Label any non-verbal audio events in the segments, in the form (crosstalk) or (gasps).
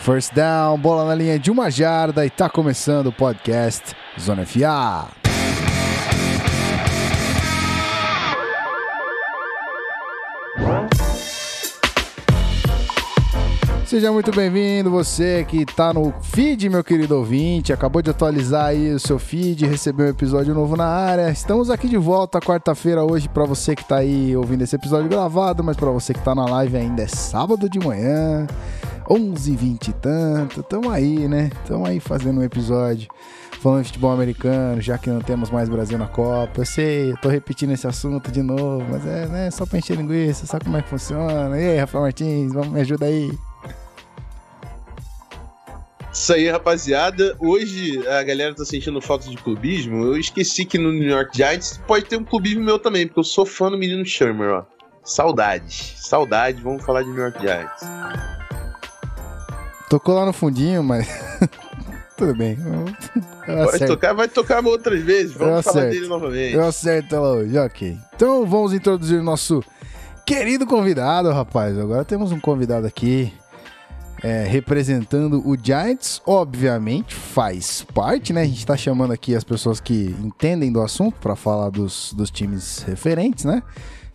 First down, bola na linha de uma jarda e tá começando o podcast Zona FA. Seja muito bem-vindo, você que tá no feed, meu querido ouvinte. Acabou de atualizar aí o seu feed, recebeu um episódio novo na área. Estamos aqui de volta quarta-feira hoje para você que tá aí ouvindo esse episódio gravado, mas para você que tá na live ainda é sábado de manhã, 11h20 e tanto. Tamo aí, né? Tamo aí fazendo um episódio falando de futebol americano, já que não temos mais Brasil na Copa. Eu sei, eu tô repetindo esse assunto de novo, mas é né, só pra encher linguiça, sabe como é que funciona. E aí, Rafael Martins, vamos, me ajuda aí. Isso aí, rapaziada. Hoje a galera tá sentindo falta de clubismo. Eu esqueci que no New York Giants pode ter um clubismo meu também, porque eu sou fã do menino Shermer, ó. Saudades. Saudades, vamos falar de New York Giants. Tocou lá no fundinho, mas. (laughs) Tudo bem. vai tocar, vai tocar outras vezes. Vamos falar dele novamente. Eu acerto ela hoje, ok. Então vamos introduzir o nosso querido convidado, rapaz. Agora temos um convidado aqui é, representando o Giants, obviamente faz parte, né? A gente tá chamando aqui as pessoas que entendem do assunto para falar dos, dos times referentes, né?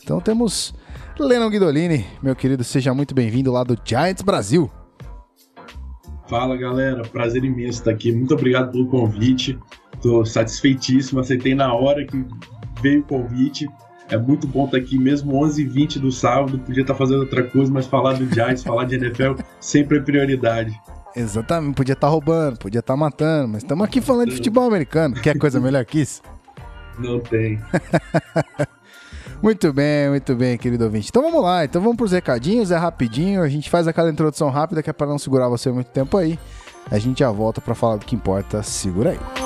Então temos Lennon Guidolini, meu querido, seja muito bem-vindo lá do Giants Brasil. Fala galera, prazer imenso estar aqui. Muito obrigado pelo convite. Tô satisfeitíssimo, aceitei na hora que veio o convite. É muito bom estar aqui, mesmo 11h20 do sábado, podia estar fazendo outra coisa, mas falar do Giants, falar de NFL, sempre é prioridade. Exatamente, podia estar roubando, podia estar matando, mas estamos aqui falando de futebol americano. Quer coisa melhor que isso? Não tem. (laughs) muito bem, muito bem, querido ouvinte. Então vamos lá, então vamos para os recadinhos, é rapidinho, a gente faz aquela introdução rápida que é para não segurar você muito tempo aí. A gente já volta para falar do que importa, segura aí.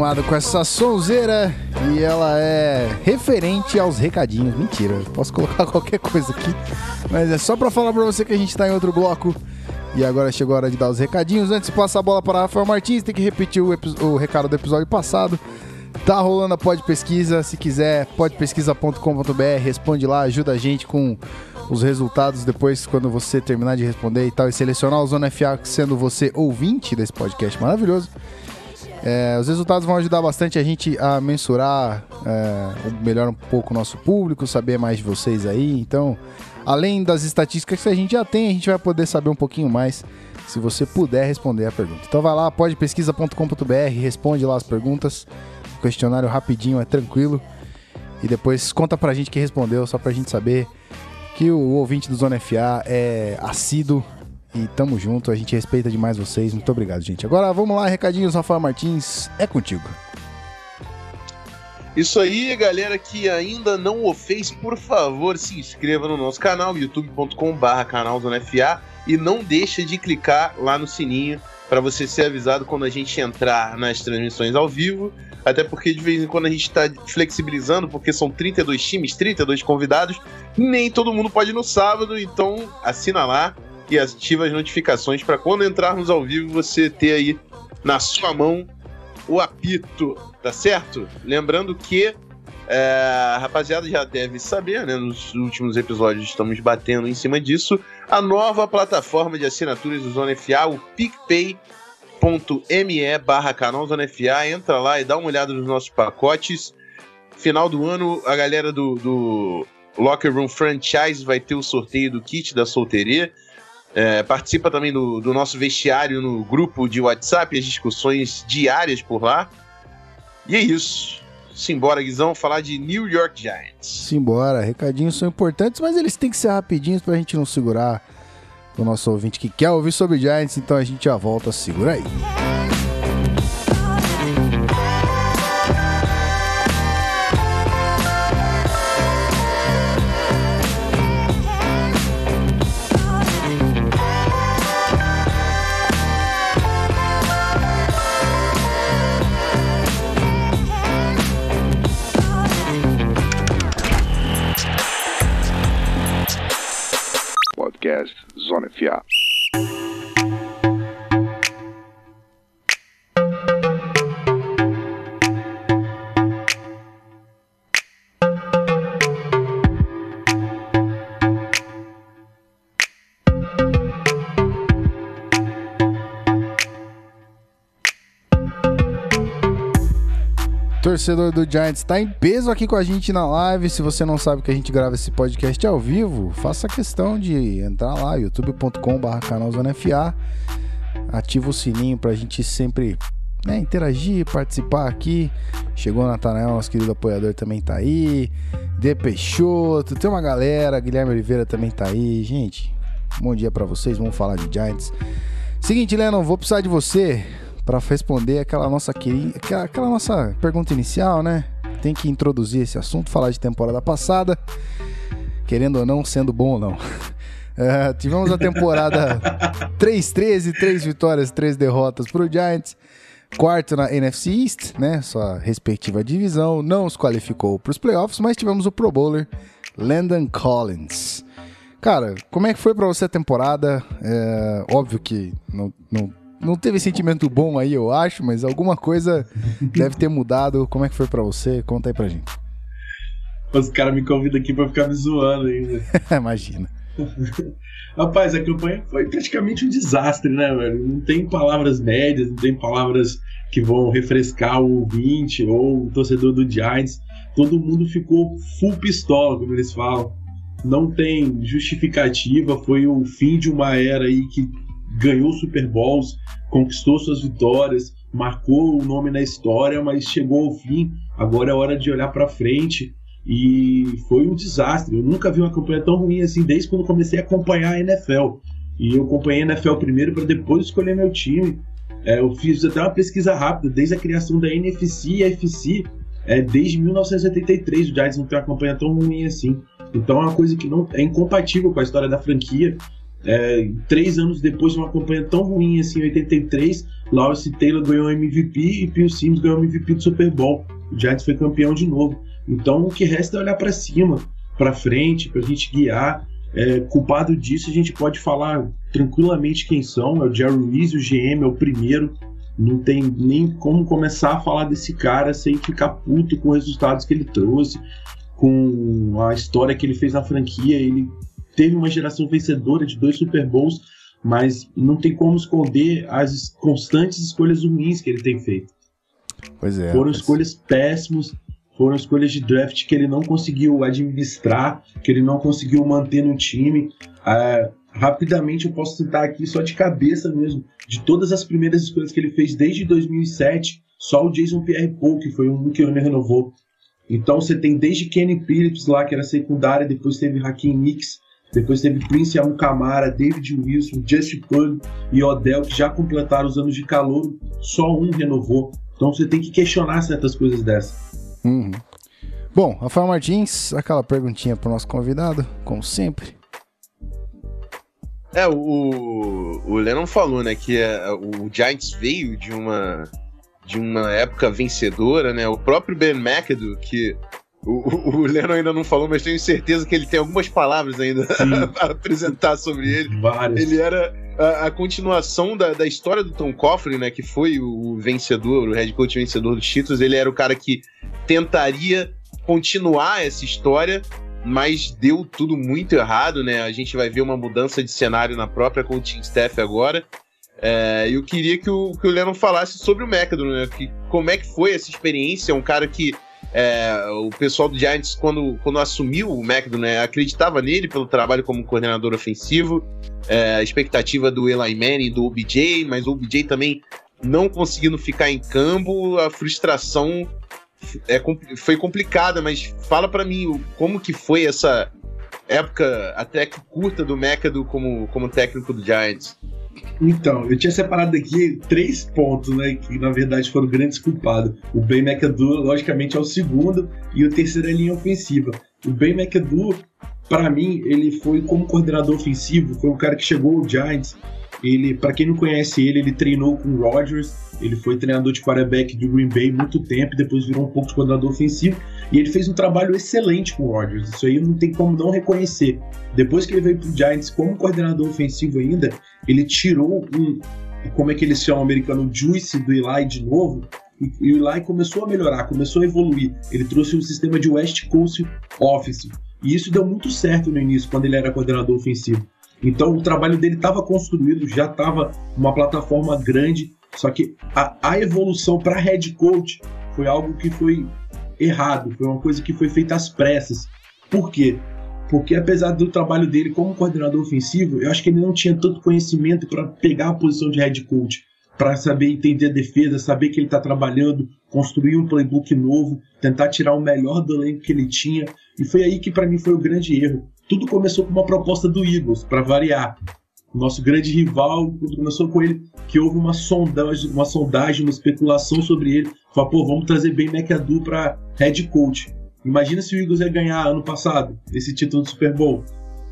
Acostumado com essa sonzeira e ela é referente aos recadinhos. Mentira, posso colocar (laughs) qualquer coisa aqui, mas é só para falar para você que a gente tá em outro bloco. E agora chegou a hora de dar os recadinhos. Antes de passar a bola para Rafael Martins, tem que repetir o, o recado do episódio passado. Tá rolando a Pod Pesquisa, se quiser, podpesquisa.com.br, responde lá, ajuda a gente com os resultados depois quando você terminar de responder e tal e selecionar o Zona FA sendo você ouvinte desse podcast maravilhoso. É, os resultados vão ajudar bastante a gente a mensurar é, melhor um pouco o nosso público, saber mais de vocês aí. Então, além das estatísticas que a gente já tem, a gente vai poder saber um pouquinho mais se você puder responder a pergunta. Então vai lá, podpesquisa.com.br, responde lá as perguntas. Questionário rapidinho, é tranquilo. E depois conta pra gente quem respondeu, só pra gente saber que o ouvinte do Zona FA é assíduo e tamo junto, a gente respeita demais vocês. Muito obrigado, gente. Agora vamos lá, recadinhos, Rafael Martins, é contigo. Isso aí, galera que ainda não o fez, por favor, se inscreva no nosso canal, youtube.com/barra canal FA e não deixa de clicar lá no sininho para você ser avisado quando a gente entrar nas transmissões ao vivo. Até porque de vez em quando a gente está flexibilizando, porque são 32 times, 32 convidados, nem todo mundo pode ir no sábado, então assina lá, e ativa as notificações para quando entrarmos ao vivo você ter aí na sua mão o apito, tá certo? Lembrando que é, rapaziada já deve saber, né? Nos últimos episódios estamos batendo em cima disso. A nova plataforma de assinaturas do Zona FA, o PicPay.me barra canal Zona FA. Entra lá e dá uma olhada nos nossos pacotes. Final do ano, a galera do, do Locker Room Franchise vai ter o sorteio do kit da solteria. É, participa também do, do nosso vestiário no grupo de WhatsApp, as discussões diárias por lá. E é isso. Simbora, Guizão, falar de New York Giants. Simbora, recadinhos são importantes, mas eles têm que ser rapidinhos pra gente não segurar o nosso ouvinte que quer ouvir sobre Giants, então a gente já volta, segura aí. Podcast Zona FA. Torcedor do Giants está em peso aqui com a gente na live. Se você não sabe que a gente grava esse podcast ao vivo, faça questão de entrar lá, youtube.com.br canalzonefa. Ativa o sininho para a gente sempre né, interagir, participar aqui. Chegou o Natanael, nosso querido apoiador, também tá aí. De Peixoto, tem uma galera. Guilherme Oliveira também tá aí. Gente, bom dia para vocês. Vamos falar de Giants. Seguinte, Lennon, vou precisar de você para responder aquela nossa aquela, aquela nossa pergunta inicial, né? Tem que introduzir esse assunto, falar de temporada passada, querendo ou não, sendo bom ou não. Uh, (laughs) tivemos a temporada (laughs) 3-13, 3 vitórias, 3 derrotas para o Giants. Quarto na NFC East, né? Sua respectiva divisão. Não se qualificou para os playoffs, mas tivemos o Pro Bowler Landon Collins. Cara, como é que foi para você a temporada? É, óbvio que não, não não teve sentimento bom aí, eu acho, mas alguma coisa deve ter mudado. Como é que foi para você? Conta aí pra gente. Os caras me convidam aqui pra ficar me zoando ainda. (laughs) Imagina. (laughs) Rapaz, a campanha foi praticamente um desastre, né, velho? Não tem palavras médias, não tem palavras que vão refrescar o ouvinte ou o torcedor do Giants. Todo mundo ficou full pistola, como eles falam. Não tem justificativa, foi o fim de uma era aí que ganhou Super Bowls, conquistou suas vitórias, marcou o nome na história, mas chegou ao fim. Agora é hora de olhar para frente e foi um desastre. Eu nunca vi uma campanha tão ruim assim desde quando comecei a acompanhar a NFL. E eu acompanhei a NFL primeiro para depois escolher meu time. É, eu fiz até uma pesquisa rápida desde a criação da NFC e FC. É, desde 1983 o Giants não tem uma campanha tão ruim assim. Então é uma coisa que não é incompatível com a história da franquia. É, três anos depois de uma campanha tão ruim assim, em 83, Lawrence Taylor ganhou MVP e Phil Sims ganhou MVP do Super Bowl. O Giants foi campeão de novo. Então o que resta é olhar para cima, para frente, para a gente guiar. É, culpado disso, a gente pode falar tranquilamente quem são. É o Jerry Reese, o GM, é o primeiro. Não tem nem como começar a falar desse cara sem ficar puto com os resultados que ele trouxe, com a história que ele fez na franquia. Ele teve uma geração vencedora de dois Super Bowls, mas não tem como esconder as constantes escolhas ruins que ele tem feito. Pois é. Foram escolhas péssimas, foram escolhas de draft que ele não conseguiu administrar, que ele não conseguiu manter no time. Uh, rapidamente eu posso citar aqui só de cabeça mesmo, de todas as primeiras escolhas que ele fez desde 2007, só o Jason Pierre-Paul, que foi um que ele renovou. Então você tem desde Kenny Phillips lá, que era secundária, depois teve Hakim Nicks, depois teve Prince Amukamara, David Wilson, Justin Pug e Odell, que já completaram os anos de calor, só um renovou. Então você tem que questionar certas coisas dessas. Uhum. Bom, Rafael Martins, aquela perguntinha para o nosso convidado, como sempre. É, o, o Lennon falou, né, que é, o Giants veio de uma, de uma época vencedora, né? O próprio Ben McAdoo, que o, o Leno ainda não falou, mas tenho certeza que ele tem algumas palavras ainda (laughs) a apresentar sobre ele. Várias. Ele era a, a, continuação da, da história do Tom Coughlin, né? Que foi o vencedor, o head coach vencedor dos títulos. Ele era o cara que tentaria continuar essa história, mas deu tudo muito errado, né? A gente vai ver uma mudança de cenário na própria coaching staff agora. É, eu queria que o, que o Lennon falasse sobre o McAdoo, né? Que, como é que foi essa experiência? Um cara que é, o pessoal do Giants, quando, quando assumiu o McAdoo, né, acreditava nele pelo trabalho como coordenador ofensivo, é, a expectativa do Eli Manning e do OBJ, mas o OBJ também não conseguindo ficar em campo, a frustração é, foi complicada, mas fala para mim como que foi essa época até que curta do McAdoo como, como técnico do Giants. Então, eu tinha separado aqui três pontos, né, que na verdade foram grandes culpados. O Ben McAdoo, logicamente, é o segundo, e o terceiro é a linha ofensiva. O Ben McAdoo, para mim, ele foi como coordenador ofensivo, foi um cara que chegou ao Giants ele, para quem não conhece ele, ele treinou com o Rodgers, ele foi treinador de quarterback do Green Bay muito tempo, depois virou um pouco de coordenador ofensivo, e ele fez um trabalho excelente com o Rodgers. Isso aí não tem como não reconhecer. Depois que ele veio pro Giants como coordenador ofensivo ainda, ele tirou um, como é que eles chamam o americano, juice do Eli de novo, e o Eli começou a melhorar, começou a evoluir. Ele trouxe um sistema de West Coast Office. E isso deu muito certo no início, quando ele era coordenador ofensivo. Então o trabalho dele estava construído, já estava uma plataforma grande, só que a, a evolução para head coach foi algo que foi errado, foi uma coisa que foi feita às pressas. Por quê? Porque apesar do trabalho dele como coordenador ofensivo, eu acho que ele não tinha tanto conhecimento para pegar a posição de head coach, para saber entender a defesa, saber que ele está trabalhando, construir um playbook novo, tentar tirar o melhor do elenco que ele tinha. E foi aí que para mim foi o grande erro. Tudo começou com uma proposta do Eagles, para variar. Nosso grande rival, tudo começou com ele, que houve uma sondagem, uma sondagem, uma especulação sobre ele. Falou, pô, vamos trazer bem McAdoo para head coach. Imagina se o Eagles ia ganhar ano passado esse título do Super Bowl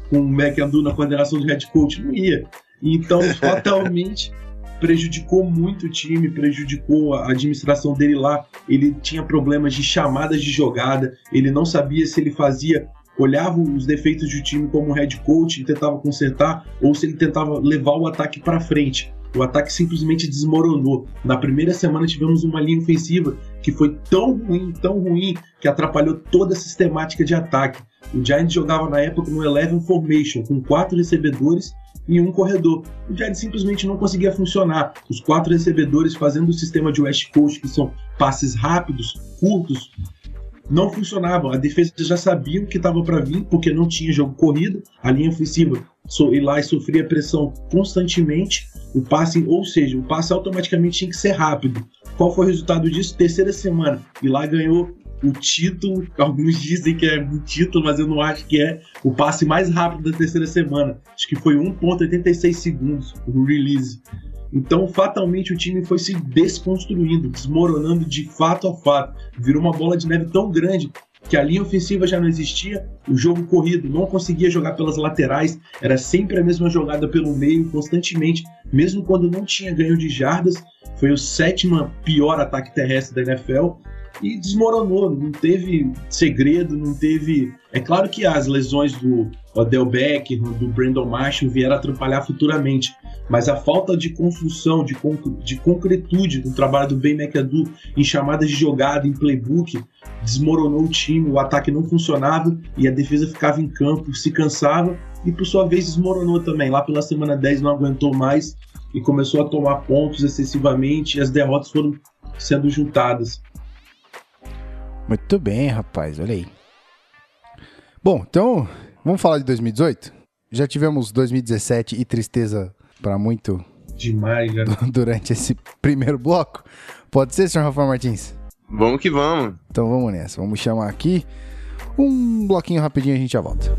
com o McAdoo na coordenação de head coach. Não ia. Então, (laughs) fatalmente, prejudicou muito o time, prejudicou a administração dele lá. Ele tinha problemas de chamadas de jogada, ele não sabia se ele fazia olhava os defeitos do time como head coach e tentava consertar, ou se ele tentava levar o ataque para frente. O ataque simplesmente desmoronou. Na primeira semana tivemos uma linha ofensiva que foi tão ruim, tão ruim, que atrapalhou toda a sistemática de ataque. O Giants jogava na época no Eleven Formation, com quatro recebedores e um corredor. O Giants simplesmente não conseguia funcionar. Os quatro recebedores fazendo o sistema de West Coast, que são passes rápidos, curtos, não funcionavam. A defesa já sabia o que estava para vir, porque não tinha jogo corrido. A linha ofensiva e lá sofria pressão constantemente. O passe, ou seja, o passe automaticamente tinha que ser rápido. Qual foi o resultado disso? Terceira semana. E lá ganhou o título. (laughs) Alguns dizem que é um título, mas eu não acho que é o passe mais rápido da terceira semana. Acho que foi 1,86 segundos o release. Então, fatalmente, o time foi se desconstruindo, desmoronando de fato a fato. Virou uma bola de neve tão grande que a linha ofensiva já não existia, o jogo corrido não conseguia jogar pelas laterais, era sempre a mesma jogada pelo meio, constantemente, mesmo quando não tinha ganho de jardas. Foi o sétimo pior ataque terrestre da NFL e desmoronou, não teve segredo, não teve. É claro que as lesões do Odell Becker, do Brandon Marshall vieram atrapalhar futuramente, mas a falta de construção, de, de concretude do trabalho do Ben McAdoo em chamadas de jogada, em playbook, desmoronou o time, o ataque não funcionava e a defesa ficava em campo, se cansava e por sua vez desmoronou também. Lá pela semana 10 não aguentou mais e começou a tomar pontos excessivamente e as derrotas foram sendo juntadas. Muito bem, rapaz, olha aí. Bom, então, vamos falar de 2018? Já tivemos 2017 e tristeza para muito demais já. (laughs) durante esse primeiro bloco. Pode ser, senhor Rafael Martins? Vamos que vamos. Então vamos nessa. Vamos chamar aqui um bloquinho rapidinho e a gente já volta.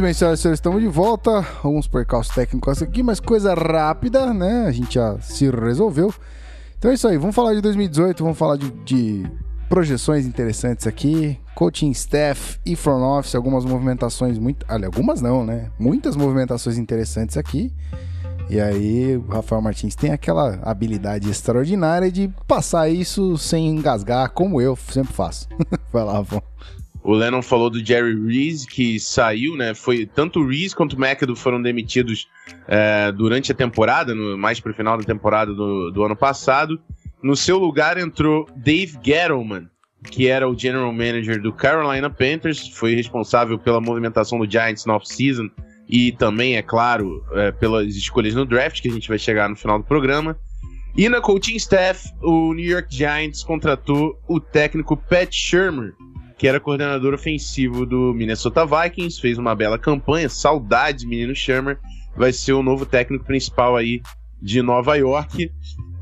Muito bem, senhoras e senhores, estamos de volta. Alguns percalços técnicos aqui, mas coisa rápida, né? A gente já se resolveu. Então é isso aí, vamos falar de 2018, vamos falar de, de projeções interessantes aqui, coaching staff e front office, algumas movimentações muito, ali, algumas não, né? Muitas movimentações interessantes aqui. E aí, o Rafael Martins tem aquela habilidade extraordinária de passar isso sem engasgar, como eu sempre faço. (laughs) Vai lá, Rafael. O Lennon falou do Jerry Reese, que saiu, né? Foi tanto o Reese quanto o McAdoo foram demitidos é, durante a temporada, no, mais pro final da temporada do, do ano passado. No seu lugar entrou Dave Gettleman, que era o general manager do Carolina Panthers, foi responsável pela movimentação do Giants no off-season e também, é claro, é, pelas escolhas no draft, que a gente vai chegar no final do programa. E na coaching staff, o New York Giants contratou o técnico Pat Shermer, que era coordenador ofensivo do Minnesota Vikings, fez uma bela campanha, saudades, menino Shermer, vai ser o novo técnico principal aí de Nova York.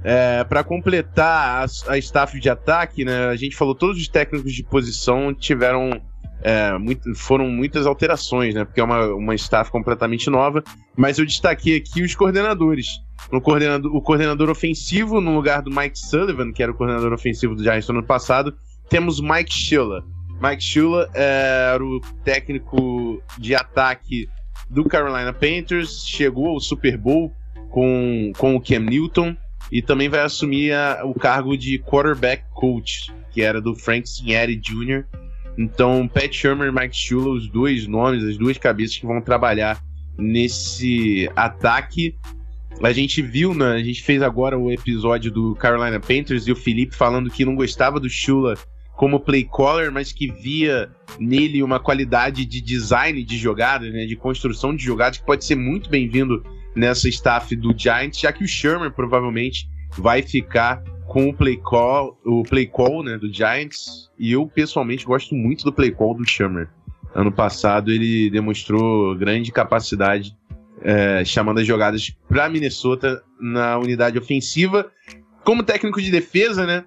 É, para completar a, a staff de ataque, né, a gente falou todos os técnicos de posição tiveram é, muito, foram muitas alterações, né? Porque é uma, uma staff completamente nova. Mas eu destaquei aqui os coordenadores. No coordenador, o coordenador ofensivo, no lugar do Mike Sullivan, que era o coordenador ofensivo do Giants no ano passado, temos Mike Shula. Mike Shula é, era o técnico de ataque do Carolina Panthers, chegou ao Super Bowl com, com o Cam Newton e também vai assumir a, o cargo de quarterback coach, que era do Frank Cinieri Jr., então, Pat Shermer e Mike Shula, os dois nomes, as duas cabeças que vão trabalhar nesse ataque. A gente viu, né? A gente fez agora o episódio do Carolina Panthers e o Felipe falando que não gostava do Shula como play caller, mas que via nele uma qualidade de design de jogadas, né, de construção de jogadas que pode ser muito bem-vindo nessa staff do Giants, já que o Shermer provavelmente vai ficar com o play call, o play call né, do Giants. E eu pessoalmente gosto muito do play call do Shammer. Ano passado ele demonstrou grande capacidade é, chamando as jogadas para Minnesota na unidade ofensiva. Como técnico de defesa, né?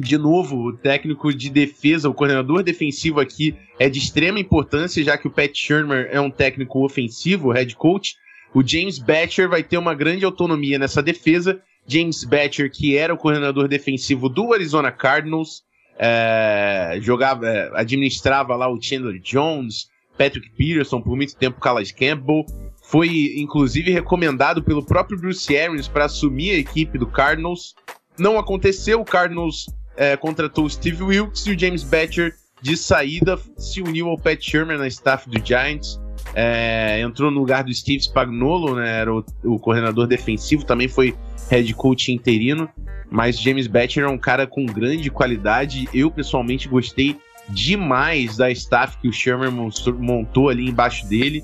De novo, o técnico de defesa, o coordenador defensivo aqui é de extrema importância, já que o Pat Shermer é um técnico ofensivo, head coach. O James Batcher vai ter uma grande autonomia nessa defesa James Batcher, que era o coordenador defensivo do Arizona Cardinals, é, jogava, é, administrava lá o Chandler Jones, Patrick Peterson, por muito tempo Calais Campbell, foi inclusive recomendado pelo próprio Bruce Arians para assumir a equipe do Cardinals. Não aconteceu, o Cardinals é, contratou o Steve Wilkes e o James Batcher de saída se uniu ao Pat Shermer na staff do Giants. É, entrou no lugar do Steve Spagnuolo, né, era o, o coordenador defensivo, também foi head coach interino, mas James Batcher é um cara com grande qualidade. Eu pessoalmente gostei demais da staff que o Sherman montou ali embaixo dele.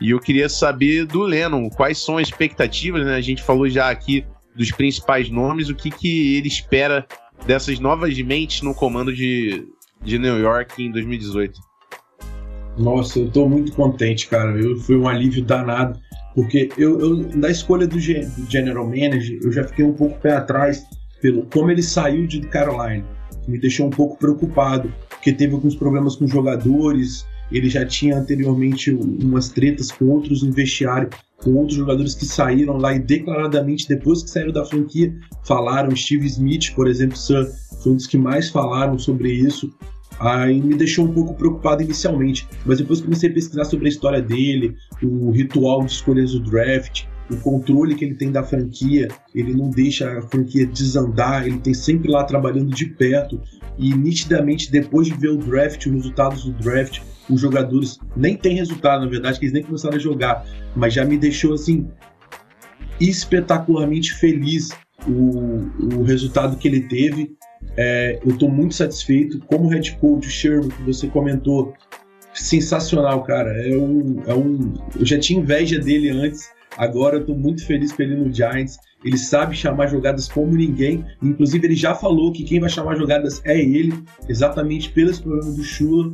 E eu queria saber do Lennon quais são as expectativas, né? A gente falou já aqui dos principais nomes, o que, que ele espera dessas novas mentes no comando de, de New York em 2018. Nossa, eu tô muito contente, cara. Eu, foi um alívio danado porque eu, eu na escolha do, do general manager, eu já fiquei um pouco pé atrás pelo como ele saiu de Carolina. Me deixou um pouco preocupado, porque teve alguns problemas com jogadores, ele já tinha anteriormente umas tretas com outros no vestiário, com outros jogadores que saíram lá e declaradamente, depois que saíram da franquia, falaram. Steve Smith, por exemplo, foi um dos que mais falaram sobre isso. Aí me deixou um pouco preocupado inicialmente, mas depois comecei a pesquisar sobre a história dele, o ritual de escolhas do draft, o controle que ele tem da franquia, ele não deixa a franquia desandar, ele tem sempre lá trabalhando de perto e nitidamente depois de ver o draft, os resultados do draft, os jogadores nem tem resultado, na verdade, que eles nem começaram a jogar, mas já me deixou assim espetacularmente feliz o, o resultado que ele teve é, eu estou muito satisfeito. Como head coach, Sherman, que você comentou, sensacional, cara. É um, é um, eu já tinha inveja dele antes, agora eu estou muito feliz com ele no Giants. Ele sabe chamar jogadas como ninguém. Inclusive, ele já falou que quem vai chamar jogadas é ele, exatamente pelos problemas do Shula.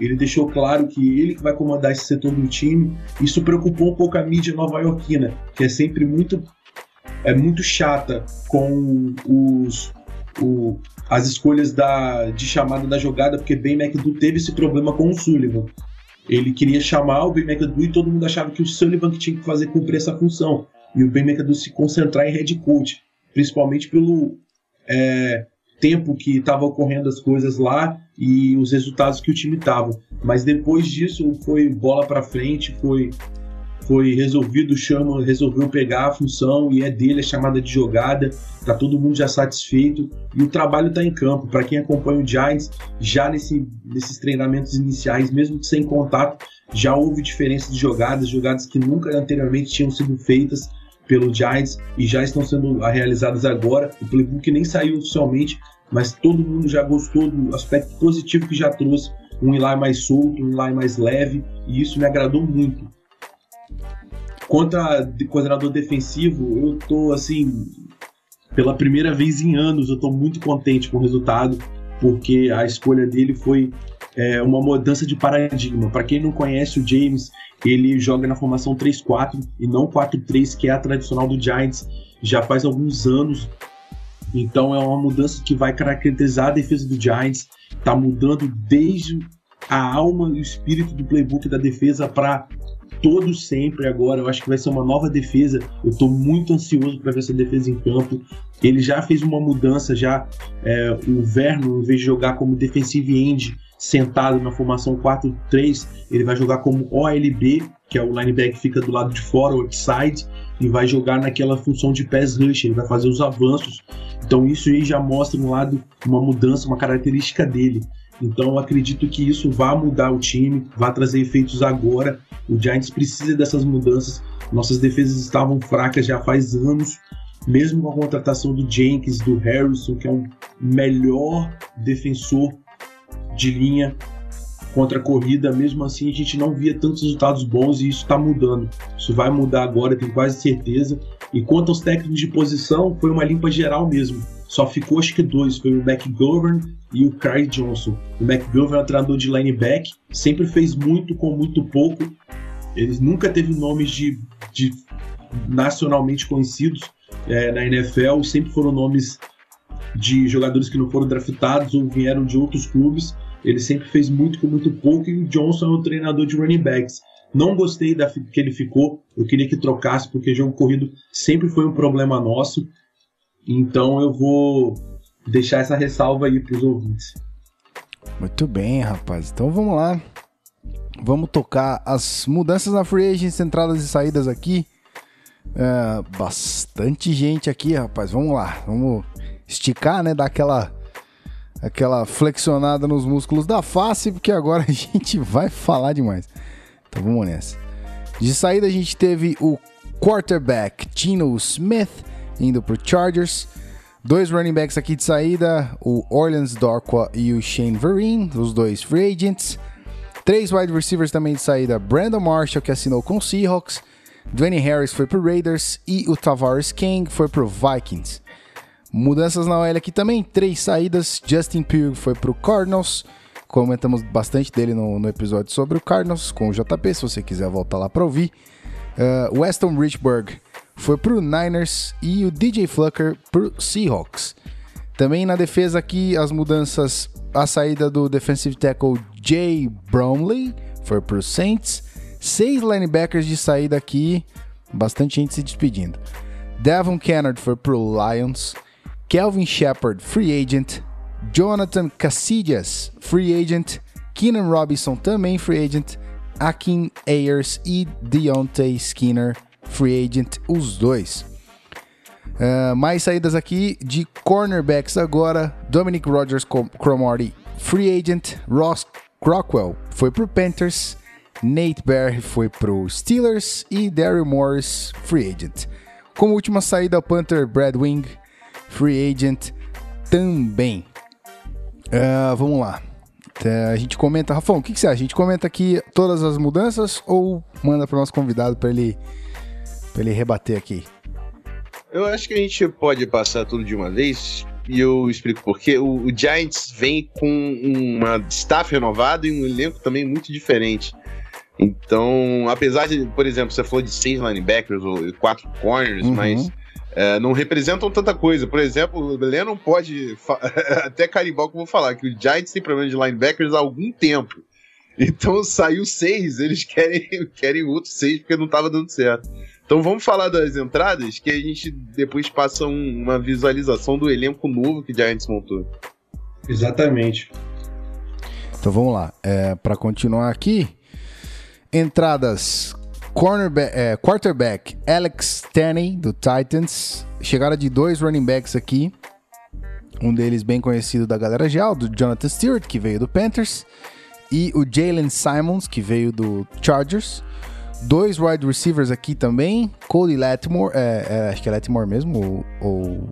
Ele deixou claro que ele que vai comandar esse setor do time. Isso preocupou um pouco a mídia nova-iorquina, que é sempre muito é muito chata com os o, as escolhas da, de chamada da jogada, porque Ben McDo teve esse problema com o Sullivan. ele queria chamar o Ben McAdoo e todo mundo achava que o Sullivan que tinha que fazer cumprir essa função. E o Ben McAdoo se concentrar em head coach, principalmente pelo é, tempo que estava ocorrendo as coisas lá e os resultados que o time tava. Mas depois disso foi bola para frente, foi foi resolvido, chama, resolveu pegar a função e é dele a chamada de jogada. Tá todo mundo já satisfeito e o trabalho tá em campo. Para quem acompanha o Giants, já nesse, nesses treinamentos iniciais, mesmo sem contato, já houve diferença de jogadas, jogadas que nunca anteriormente tinham sido feitas pelo Giants e já estão sendo realizadas agora. O playbook nem saiu oficialmente, mas todo mundo já gostou do aspecto positivo que já trouxe. Um Eli mais solto, um Eli mais leve, e isso me agradou muito. Quanto a de coordenador defensivo, eu tô assim, pela primeira vez em anos, eu tô muito contente com o resultado, porque a escolha dele foi é, uma mudança de paradigma. Para quem não conhece o James, ele joga na formação 3-4 e não 4-3, que é a tradicional do Giants, já faz alguns anos. Então é uma mudança que vai caracterizar a defesa do Giants, tá mudando desde a alma e o espírito do playbook da defesa para todo sempre agora. Eu acho que vai ser uma nova defesa. Eu estou muito ansioso para ver essa defesa em campo. Ele já fez uma mudança, já é, o Verno, em vez de jogar como defensive end sentado na formação 4-3, ele vai jogar como OLB, que é o linebacker que fica do lado de fora, o outside, e vai jogar naquela função de pass rush, ele vai fazer os avanços. Então isso aí já mostra um lado, uma mudança, uma característica dele. Então acredito que isso vai mudar o time, vai trazer efeitos agora. O Giants precisa dessas mudanças. Nossas defesas estavam fracas já faz anos, mesmo com a contratação do Jenkins, do Harrison, que é um melhor defensor de linha contra a corrida, mesmo assim a gente não via tantos resultados bons e isso está mudando. Isso vai mudar agora, tenho quase certeza. E quanto aos técnicos de posição, foi uma limpa geral mesmo. Só ficou acho que dois, foi o McGovern e o Craig Johnson. O McGovern é um treinador de lineback, sempre fez muito com muito pouco. Ele nunca teve nomes de, de nacionalmente conhecidos é, na NFL, sempre foram nomes de jogadores que não foram draftados ou vieram de outros clubes. Ele sempre fez muito com muito pouco e o Johnson é o treinador de running backs. Não gostei da que ele ficou, eu queria que trocasse porque jogo corrido sempre foi um problema nosso. Então eu vou deixar essa ressalva aí para os ouvintes. Muito bem, rapaz. Então vamos lá. Vamos tocar as mudanças na free agents, entradas e saídas aqui. É, bastante gente aqui, rapaz. Vamos lá. Vamos esticar, né? Dar aquela, aquela flexionada nos músculos da face, porque agora (laughs) a gente vai falar demais. Então vamos nessa. De saída a gente teve o quarterback Tino Smith indo pro Chargers. Dois running backs aqui de saída, o Orleans Dorqua e o Shane Vereen, os dois free agents. Três wide receivers também de saída, Brandon Marshall, que assinou com o Seahawks, Dwayne Harris foi pro Raiders e o Tavares King foi pro Vikings. Mudanças na OL aqui também, três saídas, Justin Pugh foi pro Cardinals, comentamos bastante dele no, no, episódio sobre o Cardinals com o JP, se você quiser voltar lá para ouvir. Uh, Weston Richburg foi pro Niners e o DJ Flucker pro Seahawks. Também na defesa aqui, as mudanças, a saída do defensive tackle Jay Bromley foi pro Saints. Seis linebackers de saída aqui, bastante gente se despedindo. Devon Kennard foi pro Lions. Kelvin Shepard, free agent. Jonathan Casillas, free agent. Keenan Robinson, também free agent. Akin Ayers e Deontay Skinner, free agent, os dois. Uh, mais saídas aqui de cornerbacks agora. Dominic Rogers Cromartie, free agent. Ross Crockwell foi pro Panthers. Nate Barry foi pro Steelers. E Daryl Morris, free agent. Como última saída, o Panther Brad Wing, free agent também. Uh, vamos lá. A gente comenta, Rafão, o que, que você acha? A gente comenta aqui todas as mudanças ou manda para o nosso convidado para ele ele rebater aqui? Eu acho que a gente pode passar tudo de uma vez e eu explico porquê. O, o Giants vem com uma staff renovada e um elenco também muito diferente. Então, apesar de, por exemplo, você falou de seis linebackers ou quatro corners, uhum. mas é, não representam tanta coisa. Por exemplo, o Lennon pode (laughs) até carimbar que eu vou falar, que o Giants tem problema de linebackers há algum tempo. Então (laughs) saiu seis, eles querem, (laughs) querem outros seis porque não tava dando certo. Então vamos falar das entradas, que a gente depois passa um, uma visualização do elenco novo que Giants montou. Exatamente. Então vamos lá. É, para continuar aqui, entradas cornerback, é, quarterback Alex Tanney do Titans. Chegada de dois running backs aqui. Um deles bem conhecido da galera já, do Jonathan Stewart, que veio do Panthers. E o Jalen Simons, que veio do Chargers. Dois wide receivers aqui também. Cody Latimore, é, é, acho que é Latimore mesmo, ou... ou...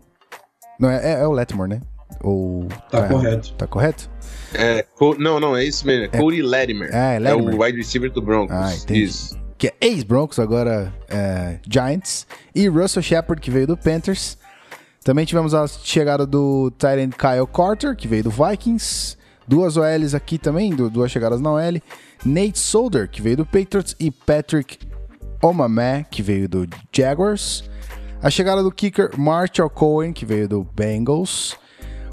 Não, é, é, o Latimore, né? Ou... Tá é, correto. Tá correto? É, não, não, é isso mesmo. É Cody Latimer. É, Latimer. É o wide receiver do Broncos. Ah, entendi. Isso. Que é ex-Broncos, agora é, Giants. E Russell Shepard, que veio do Panthers. Também tivemos a chegada do Tyrant Kyle Carter, que veio do Vikings. Duas OLs aqui também, duas chegadas na OL. Nate Solder, que veio do Patriots. E Patrick Omamé, que veio do Jaguars. A chegada do kicker Marshall Cohen, que veio do Bengals.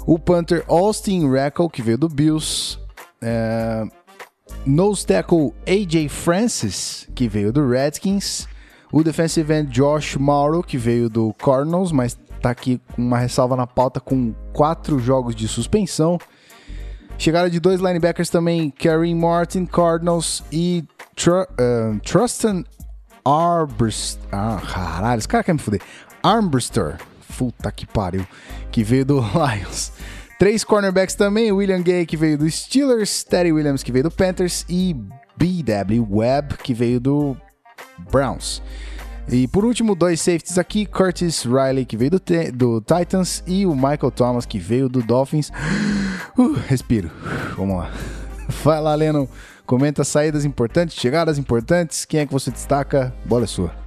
O punter Austin Rackle, que veio do Bills. É... Nose tackle AJ Francis, que veio do Redskins. O defensive end Josh Mauro, que veio do Cardinals, mas tá aqui com uma ressalva na pauta com quatro jogos de suspensão. Chegada de dois linebackers também, Kareem Martin, Cardinals e Tr uh, Trustin Arbrist. Ah, caralho, esse cara quer me fuder. Armbrister. Puta que pariu. Que veio do (laughs) Lions. Três cornerbacks também, William Gay, que veio do Steelers, Terry Williams, que veio do Panthers, e B.W. Webb, que veio do Browns. E por último, dois safeties aqui: Curtis Riley, que veio do, do Titans, e o Michael Thomas, que veio do Dolphins. (gasps) Uh, respiro. Vamos lá. (laughs) Vai lá, Lennon. Comenta saídas importantes, chegadas importantes. Quem é que você destaca? Bola é sua.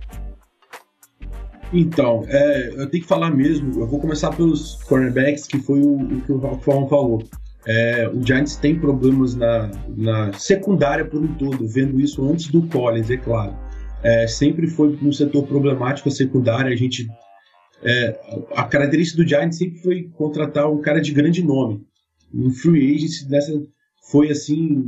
Então, é, eu tenho que falar mesmo. Eu vou começar pelos cornerbacks, que foi o, o que o Rafael falou. É, o Giants tem problemas na, na secundária por um todo, vendo isso antes do Collins, é claro é, sempre foi um setor problemático a secundária. A gente é, a característica do Giants sempre foi contratar um cara de grande nome. Um free agent dessa foi assim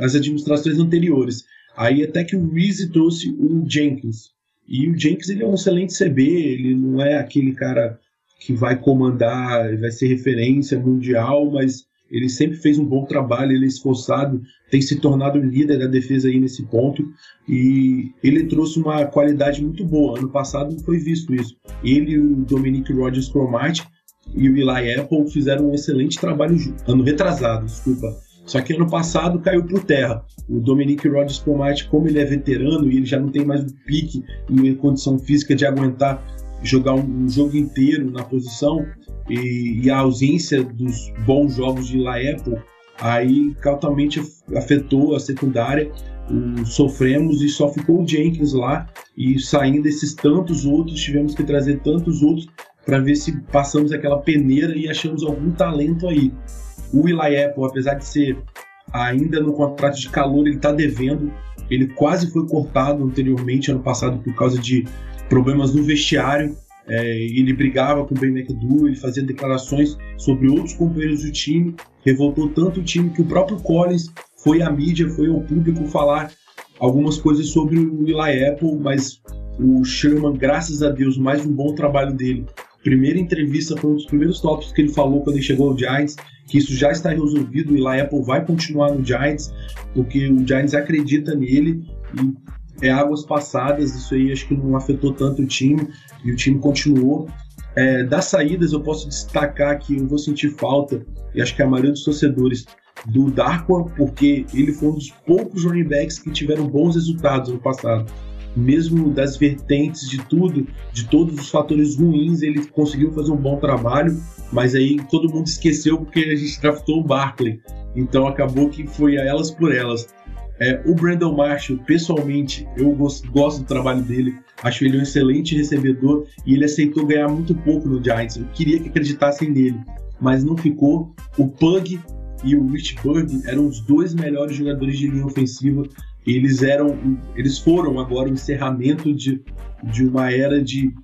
as administrações anteriores. Aí até que o Reese trouxe o Jenkins. E o Jenkins ele é um excelente CB, ele não é aquele cara que vai comandar, vai ser referência mundial, mas ele sempre fez um bom trabalho, ele é esforçado, tem se tornado líder da defesa aí nesse ponto e ele trouxe uma qualidade muito boa. Ano passado foi visto isso. Ele o Dominic Rogers Cromartie e o Eli Apple fizeram um excelente trabalho ano retrasado, desculpa. Só que ano passado caiu por terra. O Dominic Rogers Cromartie, como ele é veterano e ele já não tem mais o pique e condição física de aguentar jogar um, um jogo inteiro na posição, e, e a ausência dos bons jogos de La Apple aí totalmente afetou a secundária. sofremos e só ficou o Jenkins lá e saindo esses tantos outros, tivemos que trazer tantos outros para ver se passamos aquela peneira e achamos algum talento aí. O Eli Apple, apesar de ser ainda no contrato de calor, ele está devendo. Ele quase foi cortado anteriormente, ano passado, por causa de problemas no vestiário. É, ele brigava com o Ben McAdoo, ele fazia declarações sobre outros companheiros do time, revoltou tanto o time que o próprio Collins foi à mídia, foi ao público falar algumas coisas sobre o Eli Apple, mas o Sherman, graças a Deus, mais um bom trabalho dele. Primeira entrevista foi um dos primeiros tópicos que ele falou quando ele chegou ao Giants, que isso já está resolvido, o Eli Apple vai continuar no Giants, porque o Giants acredita nele e é águas passadas, isso aí acho que não afetou tanto o time e o time continuou. É, das saídas, eu posso destacar que eu vou sentir falta, e acho que a maioria dos torcedores, do Darkwan, porque ele foi um dos poucos running backs que tiveram bons resultados no passado. Mesmo das vertentes de tudo, de todos os fatores ruins, ele conseguiu fazer um bom trabalho, mas aí todo mundo esqueceu porque a gente draftou o Barkley. Então acabou que foi a elas por elas. É, o Brandon Marshall, pessoalmente, eu gosto, gosto, do trabalho dele. Acho ele um excelente recebedor e ele aceitou ganhar muito pouco no Giants. Eu queria que acreditassem nele, mas não ficou. O Pug e o Rich Bird eram os dois melhores jogadores de linha ofensiva. Eles eram, eles foram agora o encerramento de, de uma era de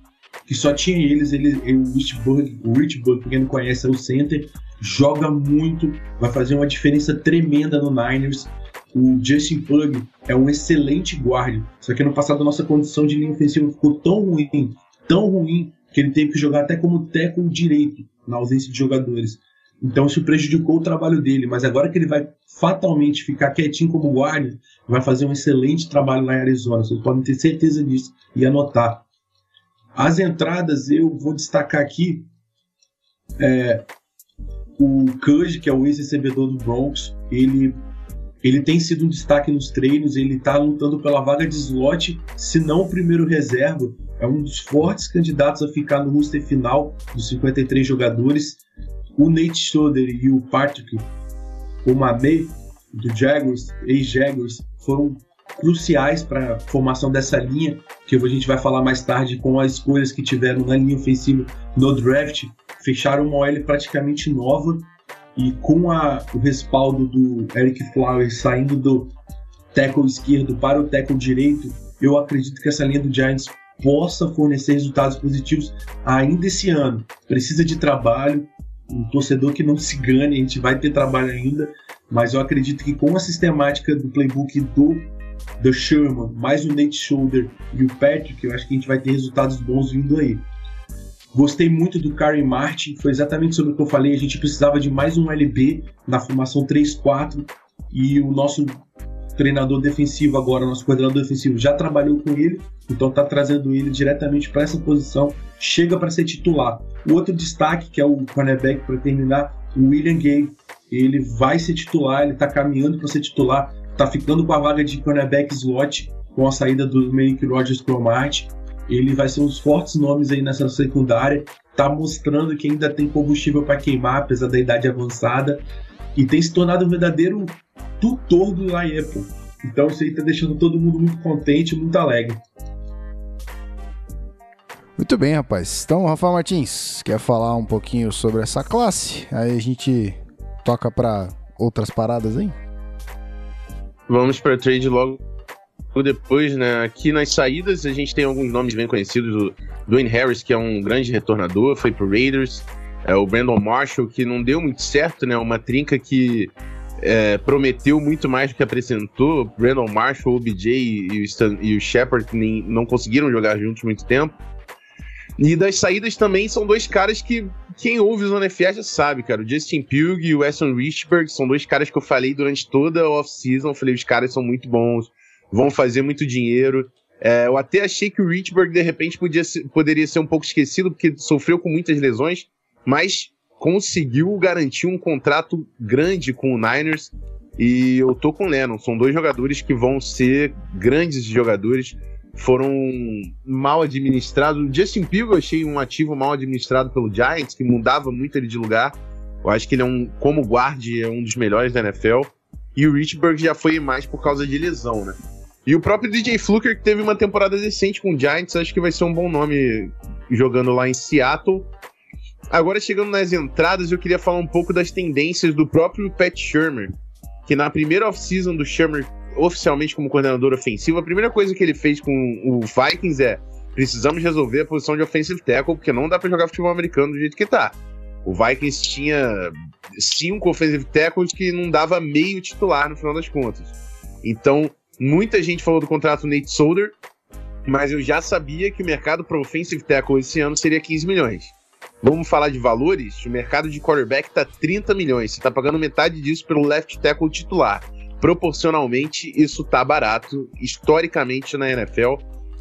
que só tinha eles. Ele, o Rich Bird, o Rich Bird, quem não conhece, é o center, joga muito, vai fazer uma diferença tremenda no Niners O Justin Pug é um excelente guarda, só que no passado a nossa condição de linha ofensiva ficou tão ruim, tão ruim, que ele teve que jogar até como tackle direito, na ausência de jogadores. Então isso prejudicou o trabalho dele, mas agora que ele vai fatalmente ficar quietinho como guarda, vai fazer um excelente trabalho lá em Arizona. Vocês podem ter certeza disso e anotar. As entradas eu vou destacar aqui é, o Cudge, que é o ex-recebedor do Bronx, ele ele tem sido um destaque nos treinos, ele está lutando pela vaga de slot, se não o primeiro reserva. É um dos fortes candidatos a ficar no roster final dos 53 jogadores. O Nate Schroeder e o Patrick Omame, do Jaguars, ex-Jaguars, foram cruciais para a formação dessa linha, que a gente vai falar mais tarde com as escolhas que tiveram na linha ofensiva no draft. Fecharam uma OL praticamente nova e com a, o respaldo do Eric Flowers saindo do tackle esquerdo para o tackle direito, eu acredito que essa linha do Giants possa fornecer resultados positivos ainda esse ano. Precisa de trabalho, um torcedor que não se gane, a gente vai ter trabalho ainda, mas eu acredito que com a sistemática do playbook do do Sherman, mais o Nate Shoulder e o Patrick, eu acho que a gente vai ter resultados bons vindo aí. Gostei muito do Karen Martin, foi exatamente sobre o que eu falei. A gente precisava de mais um LB na formação 3-4 e o nosso treinador defensivo agora, nosso coordenador defensivo já trabalhou com ele, então está trazendo ele diretamente para essa posição. Chega para ser titular. O outro destaque, que é o cornerback para terminar, o William Gay. Ele vai ser titular, ele está caminhando para ser titular, está ficando com a vaga de cornerback slot com a saída do Malik Rogers Cromart ele vai ser um dos fortes nomes aí nessa secundária, tá mostrando que ainda tem combustível para queimar, apesar da idade avançada, e tem se tornado um verdadeiro tutor do Apple. Então isso aí tá deixando todo mundo muito contente, muito alegre. Muito bem, rapaz. Então, Rafael Martins, quer falar um pouquinho sobre essa classe? Aí a gente toca para outras paradas aí? Vamos para trade logo depois, né? Aqui nas saídas a gente tem alguns nomes bem conhecidos. O Dwayne Harris, que é um grande retornador, foi pro Raiders. É, o Brandon Marshall, que não deu muito certo, né? Uma trinca que é, prometeu muito mais do que apresentou. Brandon Marshall, o BJ e o, Stan, e o Shepard nem, não conseguiram jogar juntos muito tempo. E das saídas também são dois caras que quem ouve o Zona FA já sabe, cara. O Justin Pugh e o Weston Richburg são dois caras que eu falei durante toda a off-season. Falei, os caras são muito bons vão fazer muito dinheiro. É, eu até achei que o Richburg, de repente, podia ser, poderia ser um pouco esquecido, porque sofreu com muitas lesões, mas conseguiu garantir um contrato grande com o Niners. E eu tô com o Lennon. São dois jogadores que vão ser grandes jogadores. Foram mal administrados. O Justin Pugh eu achei um ativo mal administrado pelo Giants, que mudava muito ele de lugar. Eu acho que ele é um, como guarde, é um dos melhores da NFL. E o Richburg já foi mais por causa de lesão, né? E o próprio DJ Fluker, que teve uma temporada decente com o Giants, acho que vai ser um bom nome jogando lá em Seattle. Agora, chegando nas entradas, eu queria falar um pouco das tendências do próprio Pat Shermer, que na primeira off-season do Shermer, oficialmente como coordenador ofensivo, a primeira coisa que ele fez com o Vikings é precisamos resolver a posição de offensive tackle, porque não dá para jogar futebol americano do jeito que tá. O Vikings tinha cinco offensive tackles que não dava meio titular no final das contas. Então, Muita gente falou do contrato Nate Solder, mas eu já sabia que o mercado para offensive tackle esse ano seria 15 milhões. Vamos falar de valores? O mercado de quarterback está 30 milhões. Você está pagando metade disso pelo left tackle titular. Proporcionalmente, isso tá barato. Historicamente na NFL,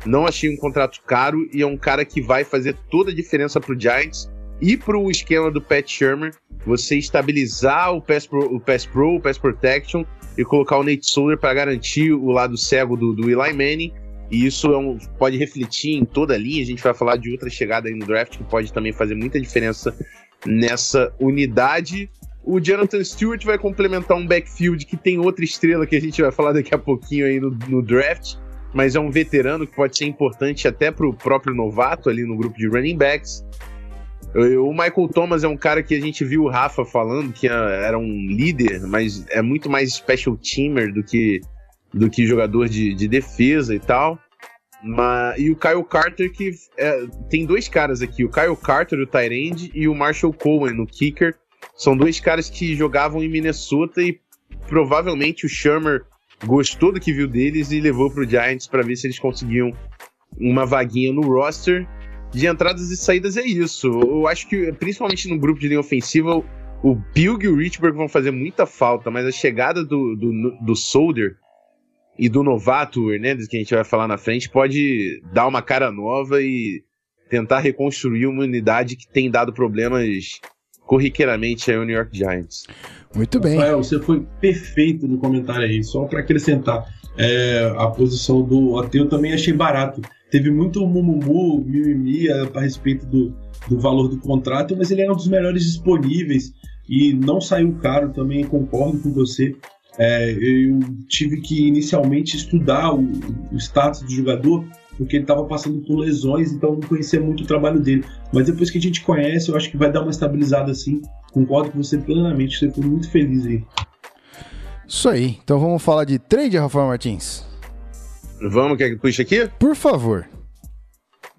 não achei um contrato caro e é um cara que vai fazer toda a diferença para o Giants e para o esquema do Pat Shermer. Você estabilizar o pass pro, o pass pro, o pass protection e colocar o Nate Solder para garantir o lado cego do, do Eli Manning. E isso é um, pode refletir em toda a linha. A gente vai falar de outra chegada aí no draft que pode também fazer muita diferença nessa unidade. O Jonathan Stewart vai complementar um backfield que tem outra estrela que a gente vai falar daqui a pouquinho aí no, no draft, mas é um veterano que pode ser importante até para o próprio novato ali no grupo de running backs. O Michael Thomas é um cara que a gente viu o Rafa falando que era um líder, mas é muito mais special teamer do que, do que jogador de, de defesa e tal. Mas, e o Kyle Carter, que é, tem dois caras aqui: o Kyle Carter, o Tyrande, e o Marshall Cohen, o kicker. São dois caras que jogavam em Minnesota e provavelmente o Shermer gostou do que viu deles e levou pro Giants para ver se eles conseguiam uma vaguinha no roster. De entradas e saídas é isso. Eu acho que, principalmente no grupo de linha ofensiva, o Bilg e o Richburg vão fazer muita falta, mas a chegada do, do, do Soldier e do novato o Hernandez, que a gente vai falar na frente, pode dar uma cara nova e tentar reconstruir uma unidade que tem dado problemas corriqueiramente ao New York Giants. Muito bem. Rafael, você foi perfeito no comentário aí. Só para acrescentar, é, a posição do Oteu também achei barato. Teve muito mumumu, mimimi a, a respeito do, do valor do contrato, mas ele era um dos melhores disponíveis e não saiu caro também, concordo com você. É, eu tive que inicialmente estudar o, o status do jogador, porque ele estava passando por lesões, então eu não conhecia muito o trabalho dele. Mas depois que a gente conhece, eu acho que vai dar uma estabilizada assim. Concordo com você plenamente, você foi muito feliz aí. Isso aí. Então vamos falar de trade, Rafael Martins. Vamos, quer que puxe aqui? Por favor.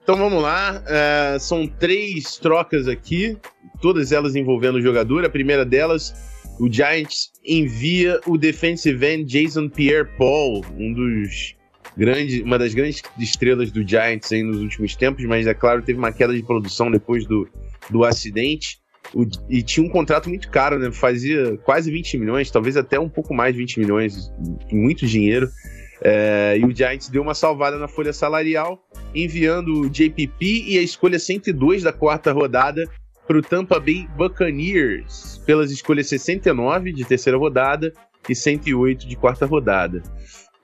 Então vamos lá. Uh, são três trocas aqui, todas elas envolvendo o jogador. A primeira delas, o Giants envia o defensive end Jason Pierre-Paul, um dos uma das grandes estrelas do Giants aí nos últimos tempos, mas é claro, teve uma queda de produção depois do, do acidente. O, e tinha um contrato muito caro, né? Fazia quase 20 milhões, talvez até um pouco mais de 20 milhões, muito dinheiro. É, e o Giants deu uma salvada na folha salarial, enviando o JPP e a escolha 102 da quarta rodada para o Tampa Bay Buccaneers, pelas escolhas 69 de terceira rodada e 108 de quarta rodada.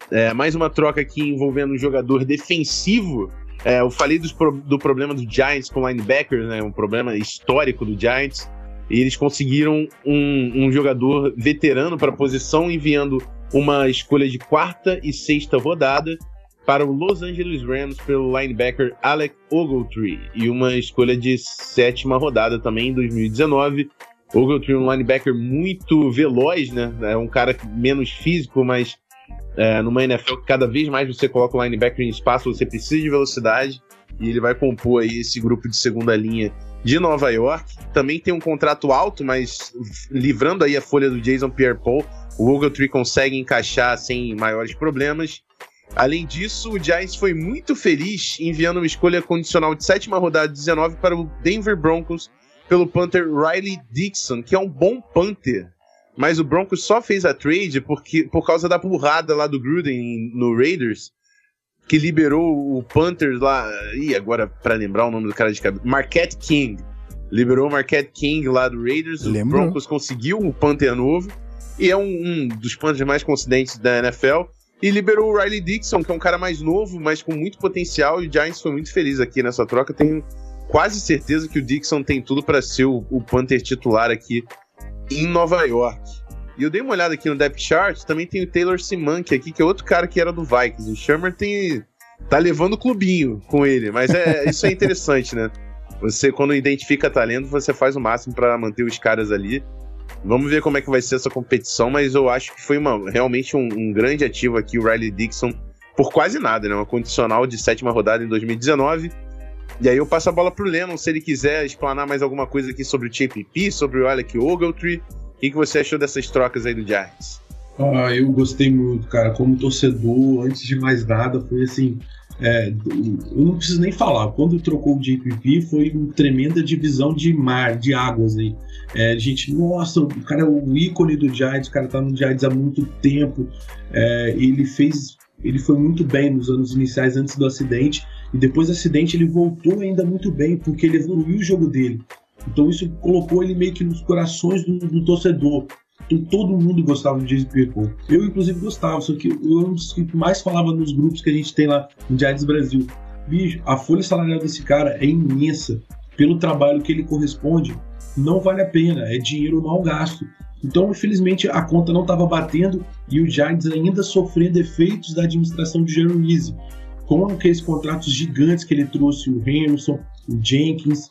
É, mais uma troca aqui envolvendo um jogador defensivo. É, eu falei do problema do Giants com linebackers, né, um problema histórico do Giants. E eles conseguiram um, um jogador veterano para a posição, enviando uma escolha de quarta e sexta rodada para o Los Angeles Rams pelo linebacker Alec Ogletree e uma escolha de sétima rodada também em 2019. Ogletree é um linebacker muito veloz, né? É um cara menos físico, mas é, numa NFL que cada vez mais você coloca o linebacker em espaço, você precisa de velocidade e ele vai compor aí esse grupo de segunda linha de Nova York. Também tem um contrato alto, mas livrando aí a folha do Jason Pierre-Paul, o Ogletree consegue encaixar sem maiores problemas. Além disso, o Giants foi muito feliz enviando uma escolha condicional de sétima rodada 19 para o Denver Broncos pelo punter Riley Dixon, que é um bom punter. Mas o Broncos só fez a trade porque, por causa da burrada lá do Gruden no Raiders, que liberou o punter lá. Ih, agora para lembrar o nome do cara de cabeça. Marquette King. Liberou o Marquette King lá do Raiders. Lembro. O Broncos conseguiu um punter novo e é um, um dos puntos mais consistentes da NFL. E liberou o Riley Dixon, que é um cara mais novo, mas com muito potencial. E o Giants foi muito feliz aqui nessa troca. Tenho quase certeza que o Dixon tem tudo para ser o, o punter titular aqui em Nova York. E eu dei uma olhada aqui no depth chart, também tem o Taylor Simank aqui, que é outro cara que era do Vikings. O Shermer tem tá levando o clubinho com ele, mas é (laughs) isso é interessante, né? Você quando identifica talento, você faz o máximo para manter os caras ali. Vamos ver como é que vai ser essa competição, mas eu acho que foi uma, realmente um, um grande ativo aqui, o Riley Dixon, por quase nada, né? Uma condicional de sétima rodada em 2019. E aí eu passo a bola pro Lennon, se ele quiser explanar mais alguma coisa aqui sobre o TPP, sobre o Alec Ogletree. O que, que você achou dessas trocas aí do Giants? Ah, eu gostei muito, cara. Como torcedor, antes de mais nada, foi assim. É, eu não preciso nem falar. Quando trocou o JPP, foi uma tremenda divisão de mar, de águas aí. É, gente, nossa, o cara é o ícone do Giants, o cara tá no Giants há muito tempo. É, ele fez. Ele foi muito bem nos anos iniciais antes do acidente. E depois do acidente ele voltou ainda muito bem, porque ele evoluiu o jogo dele. Então isso colocou ele meio que nos corações do, do torcedor. Então, todo mundo gostava do Jason Pierre-Paul. Eu, inclusive, gostava, só que eu um dos que mais falava nos grupos que a gente tem lá no Giants Brasil. Bicho, a folha salarial desse cara é imensa. Pelo trabalho que ele corresponde, não vale a pena. É dinheiro mal gasto. Então, infelizmente, a conta não estava batendo e o Giants ainda sofrendo efeitos da administração de Jerome. Com aqueles contratos gigantes que ele trouxe, o Henderson, o Jenkins,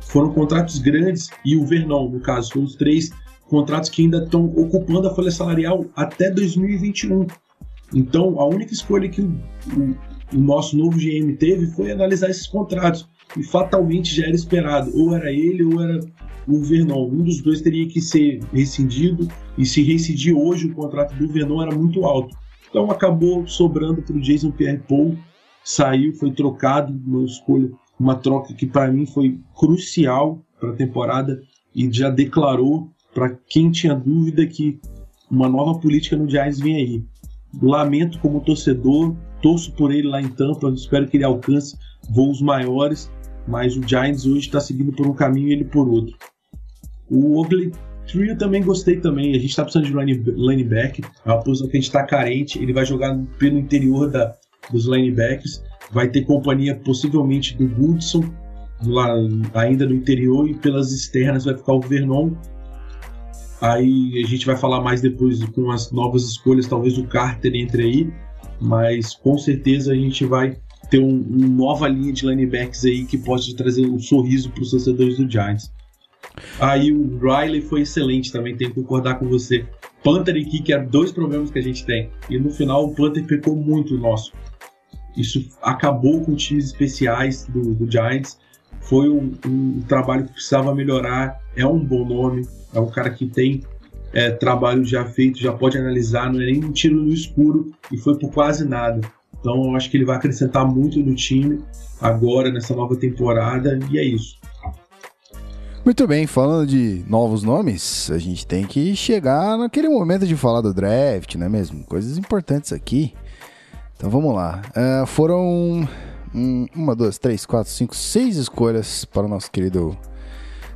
foram contratos grandes e o Vernon, no caso, foram os três contratos que ainda estão ocupando a folha salarial até 2021. Então, a única escolha que o, o, o nosso novo GM teve foi analisar esses contratos. E fatalmente já era esperado. Ou era ele ou era o Vernon. Um dos dois teria que ser rescindido. E se rescindir hoje, o contrato do Vernon era muito alto. Então acabou sobrando para o Jason Pierre-Paul. Saiu, foi trocado, uma escolha, uma troca que para mim foi crucial para a temporada e já declarou para quem tinha dúvida que uma nova política no Giants vem aí. Lamento como torcedor, torço por ele lá em Tampa, espero que ele alcance voos maiores, mas o Giants hoje está seguindo por um caminho e ele por outro. O Oakley Trio também gostei também, a gente está precisando de linebacker, é uma posição que a gente está carente, ele vai jogar pelo interior da, dos linebackers, vai ter companhia possivelmente do Goodson, lá ainda no interior, e pelas externas vai ficar o Vernon Aí a gente vai falar mais depois com as novas escolhas, talvez o Carter entre aí, mas com certeza a gente vai ter um, uma nova linha de linebacks aí que pode trazer um sorriso para os torcedores do Giants. Aí o Riley foi excelente também, tenho que concordar com você. Panther e Kick eram dois problemas que a gente tem. E no final o Panther pecou muito nosso. Isso acabou com times especiais do, do Giants. Foi um, um trabalho que precisava melhorar. É um bom nome, é um cara que tem é, trabalho já feito, já pode analisar, não é nem um tiro no escuro e foi por quase nada. Então eu acho que ele vai acrescentar muito no time agora, nessa nova temporada, e é isso. Muito bem, falando de novos nomes, a gente tem que chegar naquele momento de falar do draft, não é mesmo? Coisas importantes aqui. Então vamos lá. Uh, foram um, uma, duas, três, quatro, cinco, seis escolhas para o nosso querido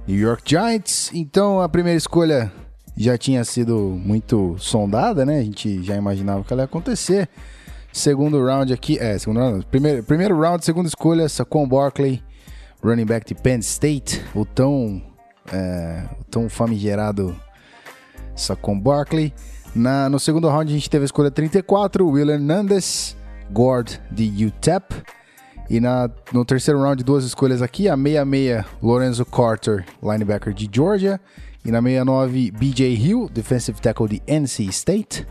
New York Giants. Então a primeira escolha já tinha sido muito sondada, né? A gente já imaginava que ela ia acontecer. Segundo round aqui, é, segundo round, primeiro, primeiro round, segunda escolha, Saquon Barkley, running back de Penn State, o tão, é, o tão famigerado Saquon Barkley. Na, no segundo round a gente teve a escolha 34, Will Hernandez, Gord de UTEP. E na, no terceiro round, duas escolhas aqui: a 66, Lorenzo Carter, linebacker de Georgia. E na 69, BJ Hill, defensive tackle de NC State.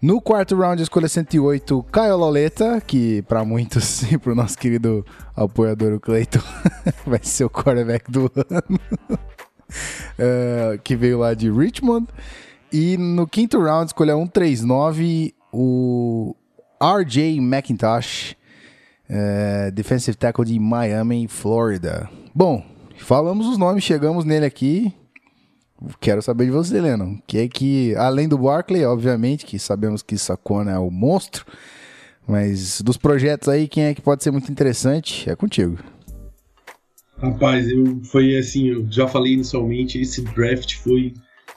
No quarto round, escolha 108, Caio Loleta, que para muitos (laughs) e para o nosso querido apoiador, o Cleiton, (laughs) vai ser o quarterback do ano. uh, (laughs) que veio lá de Richmond. E no quinto round, escolha 139, o RJ McIntosh, é, defensive tackle de Miami, Florida. Bom, falamos os nomes, chegamos nele aqui. Quero saber de você, Lennon. Que é que, além do Barkley, obviamente, que sabemos que Sacona é o monstro, mas dos projetos aí, quem é que pode ser muito interessante? É contigo. Rapaz, eu foi assim, eu já falei inicialmente, esse draft foi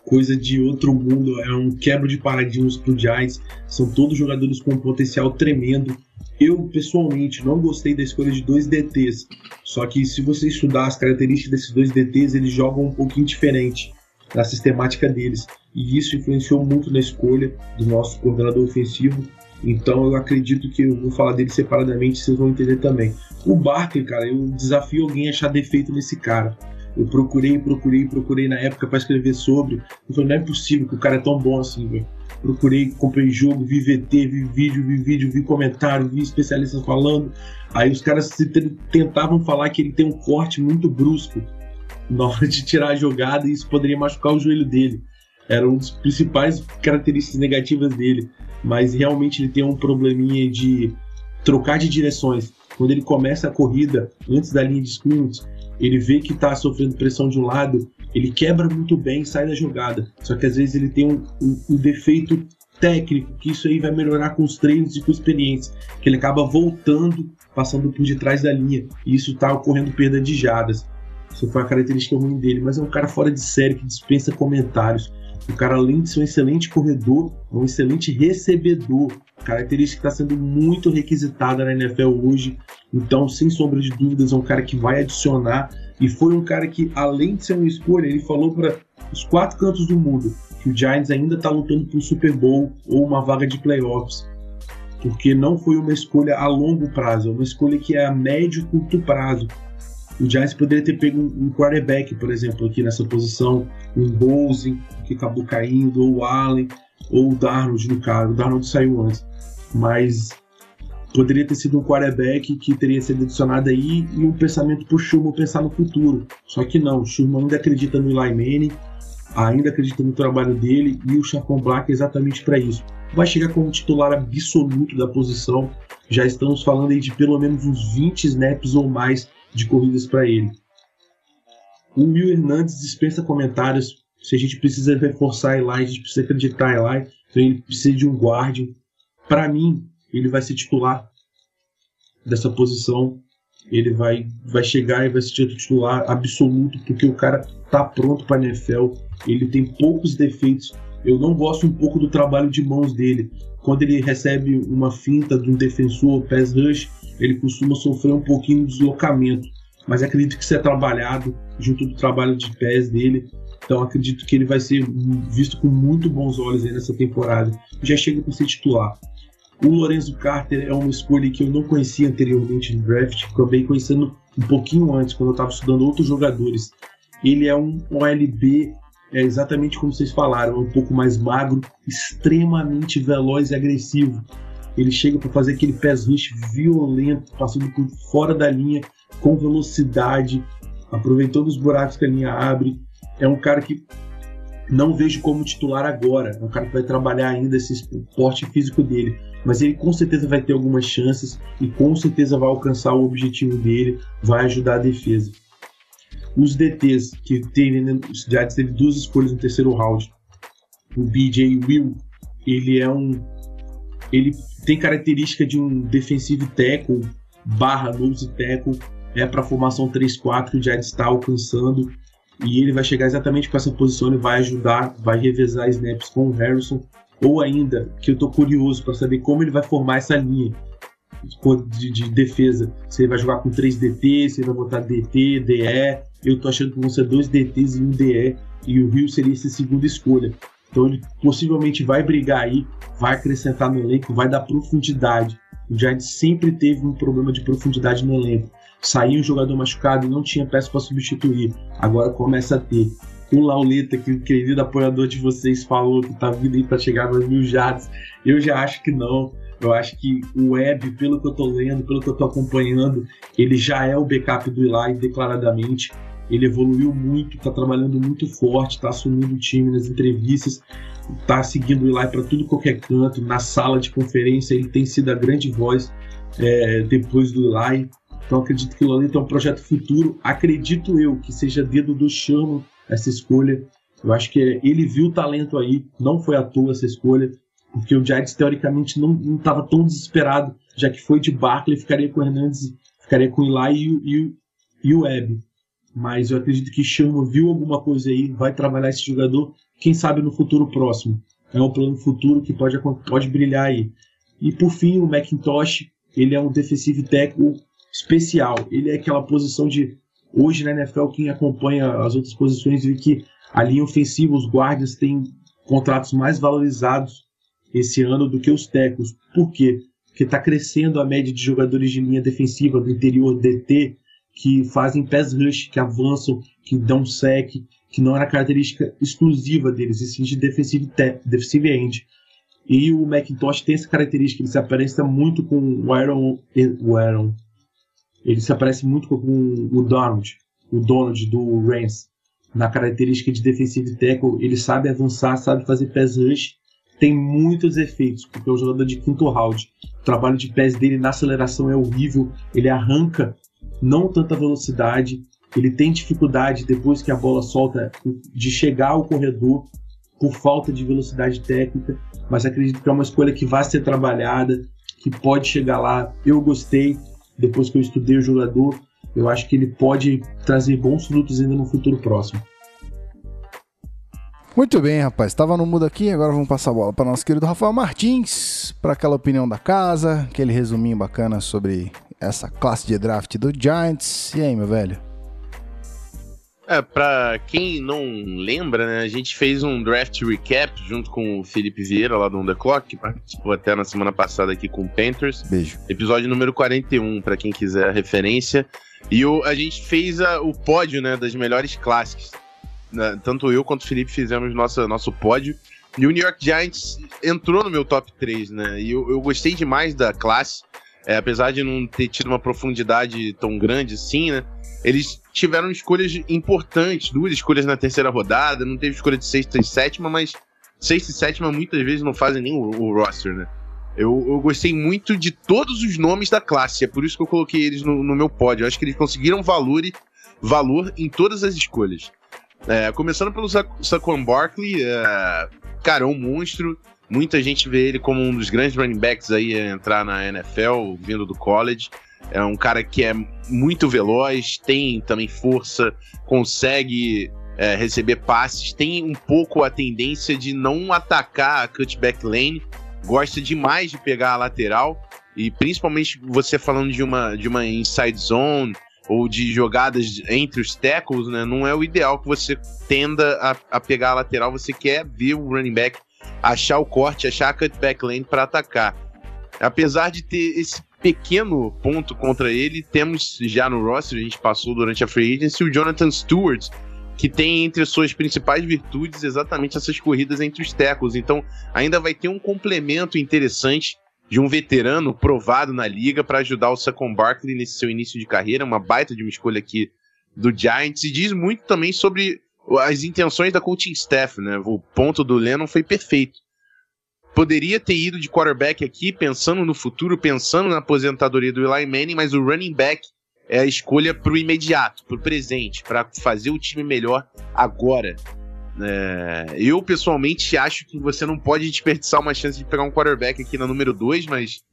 coisa de outro mundo, é um quebra de paradigmas pro Giants. São todos jogadores com um potencial tremendo. Eu, pessoalmente, não gostei da escolha de dois DTs. Só que se você estudar as características desses dois DTs, eles jogam um pouquinho diferente na sistemática deles. E isso influenciou muito na escolha do nosso coordenador ofensivo. Então eu acredito que eu vou falar dele separadamente, vocês vão entender também. O Barkley, cara, eu desafio alguém a achar defeito nesse cara. Eu procurei, procurei, procurei na época para escrever sobre. Eu falei, não é possível que o cara é tão bom assim, velho procurei, comprei jogo, vi VT, vi vídeo, vi vídeo, vi comentário, vi especialistas falando. Aí os caras tentavam falar que ele tem um corte muito brusco na hora de tirar a jogada e isso poderia machucar o joelho dele. Era uma das principais características negativas dele. Mas realmente ele tem um probleminha de trocar de direções. Quando ele começa a corrida antes da linha de scrimmage, ele vê que está sofrendo pressão de um lado, ele quebra muito bem sai da jogada. Só que às vezes ele tem um, um, um defeito técnico, que isso aí vai melhorar com os treinos e com a experiência, que ele acaba voltando, passando por detrás da linha, e isso está ocorrendo perda de jadas. Isso foi a característica ruim dele, mas é um cara fora de série que dispensa comentários. O cara, além de ser um excelente corredor, é um excelente recebedor. Característica que está sendo muito requisitada na NFL hoje. Então, sem sombra de dúvidas, é um cara que vai adicionar. E foi um cara que, além de ser uma escolha, ele falou para os quatro cantos do mundo que o Giants ainda está lutando por um Super Bowl ou uma vaga de playoffs. Porque não foi uma escolha a longo prazo, é uma escolha que é a médio e curto prazo. O Giants poderia ter pego um quarterback, por exemplo, aqui nessa posição, um Bowles, que acabou caindo, ou o Allen, ou o Darnold no caso. O Darnold saiu antes. Mas poderia ter sido um quarterback que teria sido adicionado aí e um pensamento pro Schumann pensar no futuro. Só que não, o Schumann ainda acredita no Eli Manning, ainda acredita no trabalho dele e o Chacon Black é exatamente para isso. Vai chegar como titular absoluto da posição. Já estamos falando aí de pelo menos uns 20 snaps ou mais de corridas para ele. O Will Hernandes dispensa comentários. Se a gente precisa reforçar Eli, a gente precisa acreditar Eli, então ele precisa de um guardian. Para mim, ele vai ser titular dessa posição. Ele vai, vai chegar e vai ser titular absoluto, porque o cara tá pronto para NFL. Ele tem poucos defeitos. Eu não gosto um pouco do trabalho de mãos dele. Quando ele recebe uma finta de um defensor, pass rush, ele costuma sofrer um pouquinho de deslocamento. Mas acredito que isso é trabalhado junto do trabalho de pés dele. Então acredito que ele vai ser visto com muito bons olhos nessa temporada. Já chega para ser titular. O Lorenzo Carter é uma escolha que eu não conhecia anteriormente no draft, acabei conhecendo um pouquinho antes, quando eu estava estudando outros jogadores. Ele é um OLB, é exatamente como vocês falaram, é um pouco mais magro, extremamente veloz e agressivo. Ele chega para fazer aquele pés rush violento, passando por fora da linha, com velocidade, aproveitando os buracos que a linha abre. É um cara que não vejo como titular agora. É um cara que vai trabalhar ainda esse porte físico dele mas ele com certeza vai ter algumas chances e com certeza vai alcançar o objetivo dele, vai ajudar a defesa. Os DTs, que teve, né, os teve duas escolhas no terceiro round. O BJ Will, ele é um. Ele tem característica de um defensive tackle barra nose tackle, é para a formação 3-4 que o Giants está alcançando. E ele vai chegar exatamente com essa posição e vai ajudar, vai revezar snaps com o Harrison ou ainda, que eu tô curioso para saber como ele vai formar essa linha de, de, defesa. Se ele vai jogar com 3 DT, se ele vai botar DT, DE. Eu tô achando que vão ser dois DTs e um DE. E o Rio seria essa segunda escolha. Então ele possivelmente vai brigar aí, vai acrescentar no elenco, vai dar profundidade. O Giants sempre teve um problema de profundidade no elenco. Saiu um jogador machucado e não tinha peça para substituir. Agora começa a ter o Lauleta, que o querido apoiador de vocês falou que tá vindo aí para chegar nos mil jatos. Eu já acho que não. Eu acho que o Web, pelo que eu tô lendo, pelo que eu tô acompanhando, ele já é o backup do Eli declaradamente. Ele evoluiu muito, tá trabalhando muito forte, tá assumindo o time nas entrevistas, tá seguindo o Eli para tudo qualquer canto, na sala de conferência ele tem sido a grande voz é, depois do Eli. Então acredito que o Laleta é um projeto futuro. Acredito eu que seja dedo do Chamo essa escolha. Eu acho que ele viu o talento aí, não foi à toa essa escolha, porque o Giants teoricamente não estava tão desesperado, já que foi de Barkley, ficaria com o Hernandes, ficaria com o Eli e, e, e o Webb. Mas eu acredito que Chama viu alguma coisa aí, vai trabalhar esse jogador, quem sabe no futuro próximo. É um plano futuro que pode, pode brilhar aí. E por fim, o McIntosh, ele é um defensive tackle especial. Ele é aquela posição de Hoje na NFL, quem acompanha as outras posições vê que a linha ofensiva, os guardas têm contratos mais valorizados esse ano do que os tecos. Por quê? Porque está crescendo a média de jogadores de linha defensiva do interior DT que fazem pass rush, que avançam, que dão sec, que não era característica exclusiva deles, e sim de defensive, defensive end. E o Macintosh tem essa característica, ele se aparece muito com o Aaron, o Aaron ele se aparece muito com o Donald, o Donald do Rams, na característica de defensive tackle, ele sabe avançar, sabe fazer pass rush, tem muitos efeitos, porque é um jogador de quinto round. O trabalho de pés dele na aceleração é horrível, ele arranca não tanta velocidade, ele tem dificuldade depois que a bola solta de chegar ao corredor por falta de velocidade técnica, mas acredito que é uma escolha que vai ser trabalhada, que pode chegar lá. Eu gostei, depois que eu estudei o jogador, eu acho que ele pode trazer bons frutos ainda no futuro próximo. Muito bem, rapaz. Estava no mudo aqui, agora vamos passar a bola para nosso querido Rafael Martins, para aquela opinião da casa, aquele resuminho bacana sobre essa classe de draft do Giants. E aí, meu velho? É, pra quem não lembra, né, a gente fez um draft recap junto com o Felipe Vieira lá do On The Clock, que participou até na semana passada aqui com o Panthers. Beijo. Episódio número 41, para quem quiser a referência. E o, a gente fez a, o pódio, né, das melhores clássicas. Tanto eu quanto o Felipe fizemos nosso, nosso pódio. E o New York Giants entrou no meu top 3, né, e eu, eu gostei demais da classe. é, apesar de não ter tido uma profundidade tão grande assim, né? Eles tiveram escolhas importantes, duas escolhas na terceira rodada, não teve escolha de sexta e sétima, mas sexta e sétima muitas vezes não fazem nem o, o roster, né? Eu, eu, gostei muito de todos os nomes da classe, é por isso que eu coloquei eles no, no meu pódio. Eu acho que eles conseguiram valor, valor em todas as escolhas. É, começando pelo Sa Saquon Barkley, é, cara, é um monstro. Muita gente vê ele como um dos grandes running backs aí a entrar na NFL, vindo do college. É um cara que é muito veloz, tem também força, consegue é, receber passes, tem um pouco a tendência de não atacar a cutback lane, gosta demais de pegar a lateral, e principalmente você falando de uma, de uma inside zone ou de jogadas entre os tackles, né, não é o ideal que você tenda a, a pegar a lateral, você quer ver o running back achar o corte, achar a cutback lane para atacar. Apesar de ter esse pequeno ponto contra ele, temos já no roster, a gente passou durante a free agency, o Jonathan Stewart, que tem entre suas principais virtudes exatamente essas corridas entre os tackles. Então, ainda vai ter um complemento interessante de um veterano provado na liga para ajudar o Saquon Barkley nesse seu início de carreira, uma baita de uma escolha aqui do Giants, e diz muito também sobre as intenções da coaching staff, né? O ponto do Lennon foi perfeito. Poderia ter ido de quarterback aqui, pensando no futuro, pensando na aposentadoria do Eli Manning, mas o running back é a escolha para o imediato, para o presente, para fazer o time melhor agora. É, eu, pessoalmente, acho que você não pode desperdiçar uma chance de pegar um quarterback aqui na número 2, mas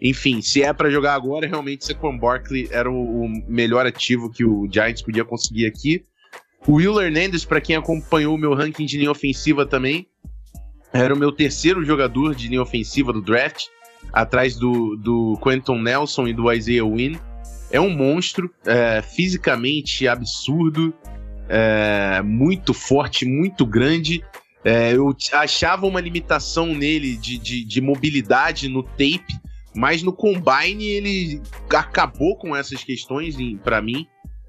enfim, se é para jogar agora, realmente Saquon Barkley era o, o, melhor ativo que o Giants podia conseguir aqui. O Will Hernandez, para quem acompanhou o meu ranking de linha ofensiva também, era o meu terceiro jogador de linha ofensiva do draft, atrás do, do Quentin Nelson e do Isaiah Wynn. É um monstro, é, fisicamente absurdo, é, muito forte, muito grande. É, eu achava uma limitação nele de, de, de mobilidade no tape, mas no combine ele acabou com essas questões para mim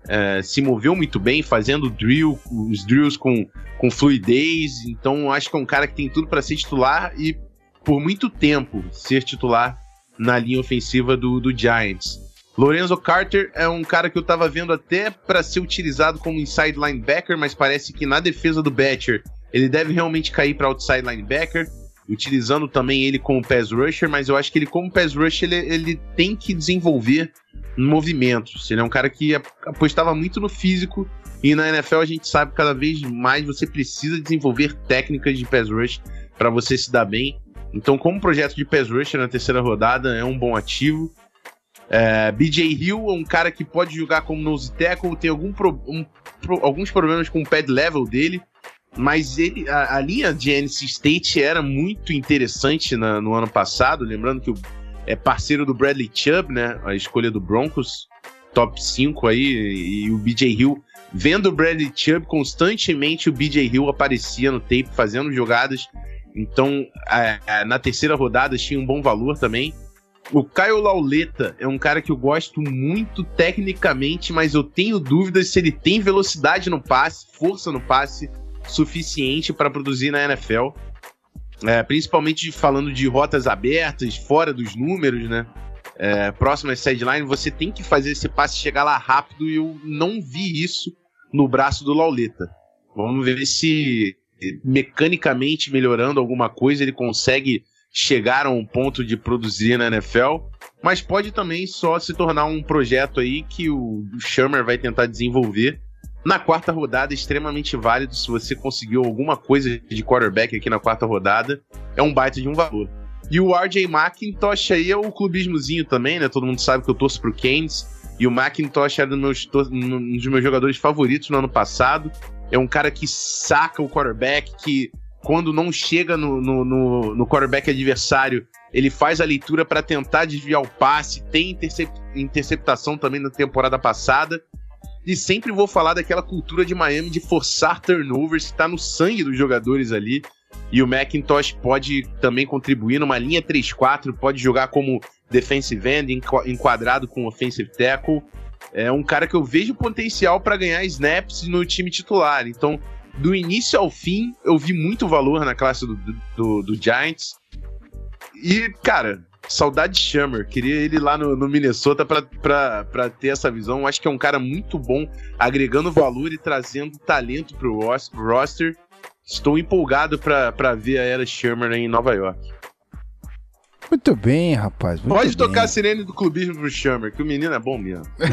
é, se moveu muito bem, fazendo drill, os drills com, com fluidez. Então, acho que é um cara que tem tudo para ser titular e, por muito tempo, ser titular na linha ofensiva do, do Giants. Lorenzo Carter é um cara que eu tava vendo até para ser utilizado como inside linebacker, mas parece que na defesa do Batcher ele deve realmente cair para outside linebacker, utilizando também ele como pass rusher, mas eu acho que ele como pass rusher ele, ele tem que desenvolver movimentos. Ele é um cara que apostava muito no físico e na NFL a gente sabe que cada vez mais você precisa desenvolver técnicas de pass rush para você se dar bem. Então, como projeto de pass rush na terceira rodada, é um bom ativo. É, BJ Hill é um cara que pode jogar como nose tackle, tem algum pro, um, pro, alguns problemas com o pad level dele, mas ele, a, a, linha de NC State era muito interessante na, no ano passado, lembrando que o é parceiro do Bradley Chubb, né? A escolha do Broncos, top 5 aí, e o BJ Hill. Vendo o Bradley Chubb, constantemente o BJ Hill aparecia no tape fazendo jogadas. Então, na terceira rodada tinha um bom valor também. O Caio Lauleta é um cara que eu gosto muito tecnicamente, mas eu tenho dúvidas se ele tem velocidade no passe, força no passe suficiente para produzir na NFL. É, principalmente falando de rotas abertas, fora dos números, né? É, sideline, você tem que fazer esse passe chegar lá rápido e eu não vi isso no braço do Lauleta. Vamos ver se mecanicamente melhorando alguma coisa ele consegue chegar a um ponto de produzir na NFL, mas pode também só se tornar um projeto aí que o Shermer vai tentar desenvolver na quarta rodada, extremamente válido se você conseguiu alguma coisa de quarterback aqui na quarta rodada. É um baita de um valor. E o RJ McIntosh aí é o clubismozinho também, né? Todo mundo sabe que eu torço pro Keynes. E o McIntosh era um dos meus jogadores favoritos no ano passado. É um cara que saca o quarterback, que quando não chega no, no, no, no quarterback adversário, ele faz a leitura para tentar desviar o passe. Tem intercep interceptação também na temporada passada. E sempre vou falar daquela cultura de Miami de forçar turnovers, que tá no sangue dos jogadores ali. E o Macintosh pode também contribuir numa linha 3-4, pode jogar como defensive end, enquadrado com offensive tackle. É um cara que eu vejo potencial para ganhar snaps no time titular. Então, do início ao fim, eu vi muito valor na classe do, do, do Giants. E, cara, Saudade de Shammer. Queria ele lá no, no Minnesota pra ter essa visão. Acho que é um cara muito bom, agregando valor e trazendo talento pro ros- roster. Estou empolgado pra, pra ver a era Shammer em Nova York. Muito bem, rapaz. muito Pode bem. tocar a sirene do clubismo pro Shammer, que o menino é bom mesmo. (laughs)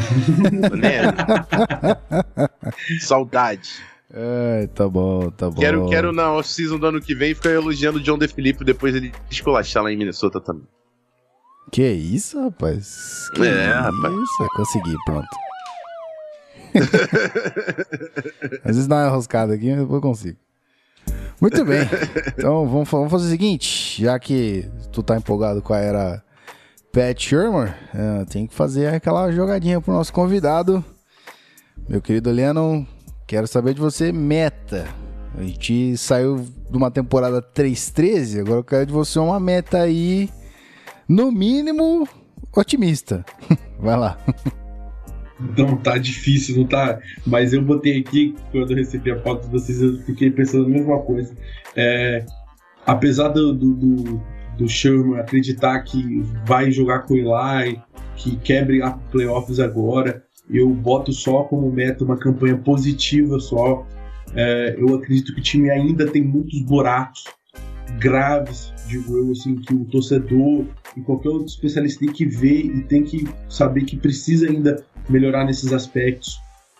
Saudade. Ai, tá bom, tá bom. Quero, quero na off-season do ano que vem ficar elogiando o John DeFilippo depois ele esculachar lá em Minnesota também. Que isso, rapaz? Que É, rapaz. Isso, consegui, pronto. (laughs) Às vezes dá uma enroscada aqui, mas depois eu consigo. Muito bem. Então vamos, vamos fazer o seguinte: já que tu tá empolgado com a era Pat Shermer, é, tem que fazer aquela jogadinha pro nosso convidado. Meu querido Lennon, quero saber de você, meta. A gente saiu de uma temporada 3-13, agora eu quero de você uma meta aí, no mínimo, otimista. (laughs) Vai lá. Então tá difícil, não tá? Mas eu botei aqui, quando eu recebi a foto de vocês, eu fiquei pensando a mesma coisa. É, apesar do, do, do, do Sherman acreditar que vai jogar com o Eli, que brigar por playoffs agora, eu boto só como meta uma campanha positiva só. É, eu acredito que o time ainda tem muitos buracos graves, digo eu, assim, que o torcedor e qualquer outro especialista tem que ver e tem que saber que precisa ainda melhorar nesses aspectos.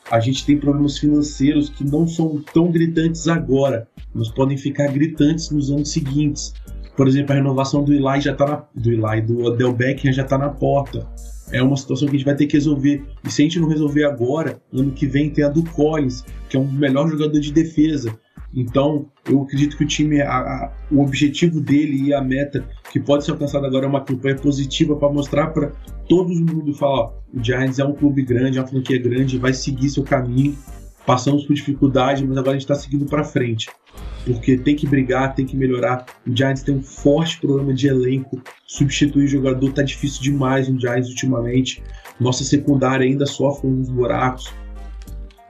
A gente tem problemas financeiros que não são tão gritantes agora, mas podem ficar gritantes nos anos seguintes. Por exemplo, a renovação do Eli já tá na, do Eli, do Odell Beckham já está na porta. É uma situação que a gente vai ter que resolver. E se a gente não resolver agora, ano que vem tem a do Collins, que é um melhor jogador de defesa. Então, eu acredito que o time, a- a- o objetivo dele e a meta que pode ser alcançada agora é uma campanha positiva para mostrar para todo mundo falar: ó, o Giants é um clube grande, é uma franquia grande, vai seguir seu caminho. Passamos por dificuldade, mas agora a gente está seguindo para frente. Porque tem que brigar, tem que melhorar. O Giants tem um forte problema de elenco. Substituir jogador tá difícil demais no Giants ultimamente. Nossa secundária ainda sofre uns buracos.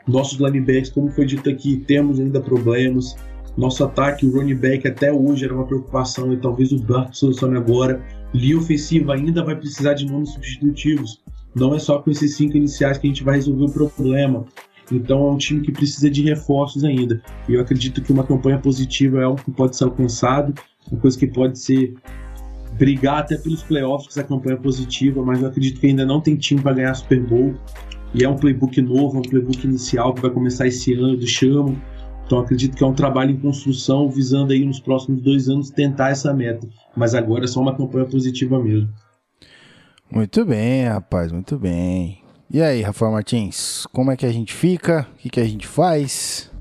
Nossos linebackers, como foi dito aqui, temos ainda problemas. Nosso ataque, o running back até hoje era uma preocupação e talvez o Burke solucione agora. Linha ofensiva ainda vai precisar de nomes substitutivos. Não é só com esses cinco iniciais que a gente vai resolver o problema. Então é um time que precisa de reforços ainda. E eu acredito que uma campanha positiva é algo que pode ser alcançado, uma coisa que pode ser brigar até pelos playoffs, essa campanha positiva, mas eu acredito que ainda não tem time para ganhar Super Bowl. E é um playbook novo, é um playbook inicial que vai começar esse ano do Chamo. Então acredito que é um trabalho em construção, visando aí nos próximos dois anos tentar essa meta. Mas agora é só uma campanha positiva mesmo. Muito bem, rapaz, muito bem. E aí, Rafael Martins, como é que a gente fica? O que, que a gente faz?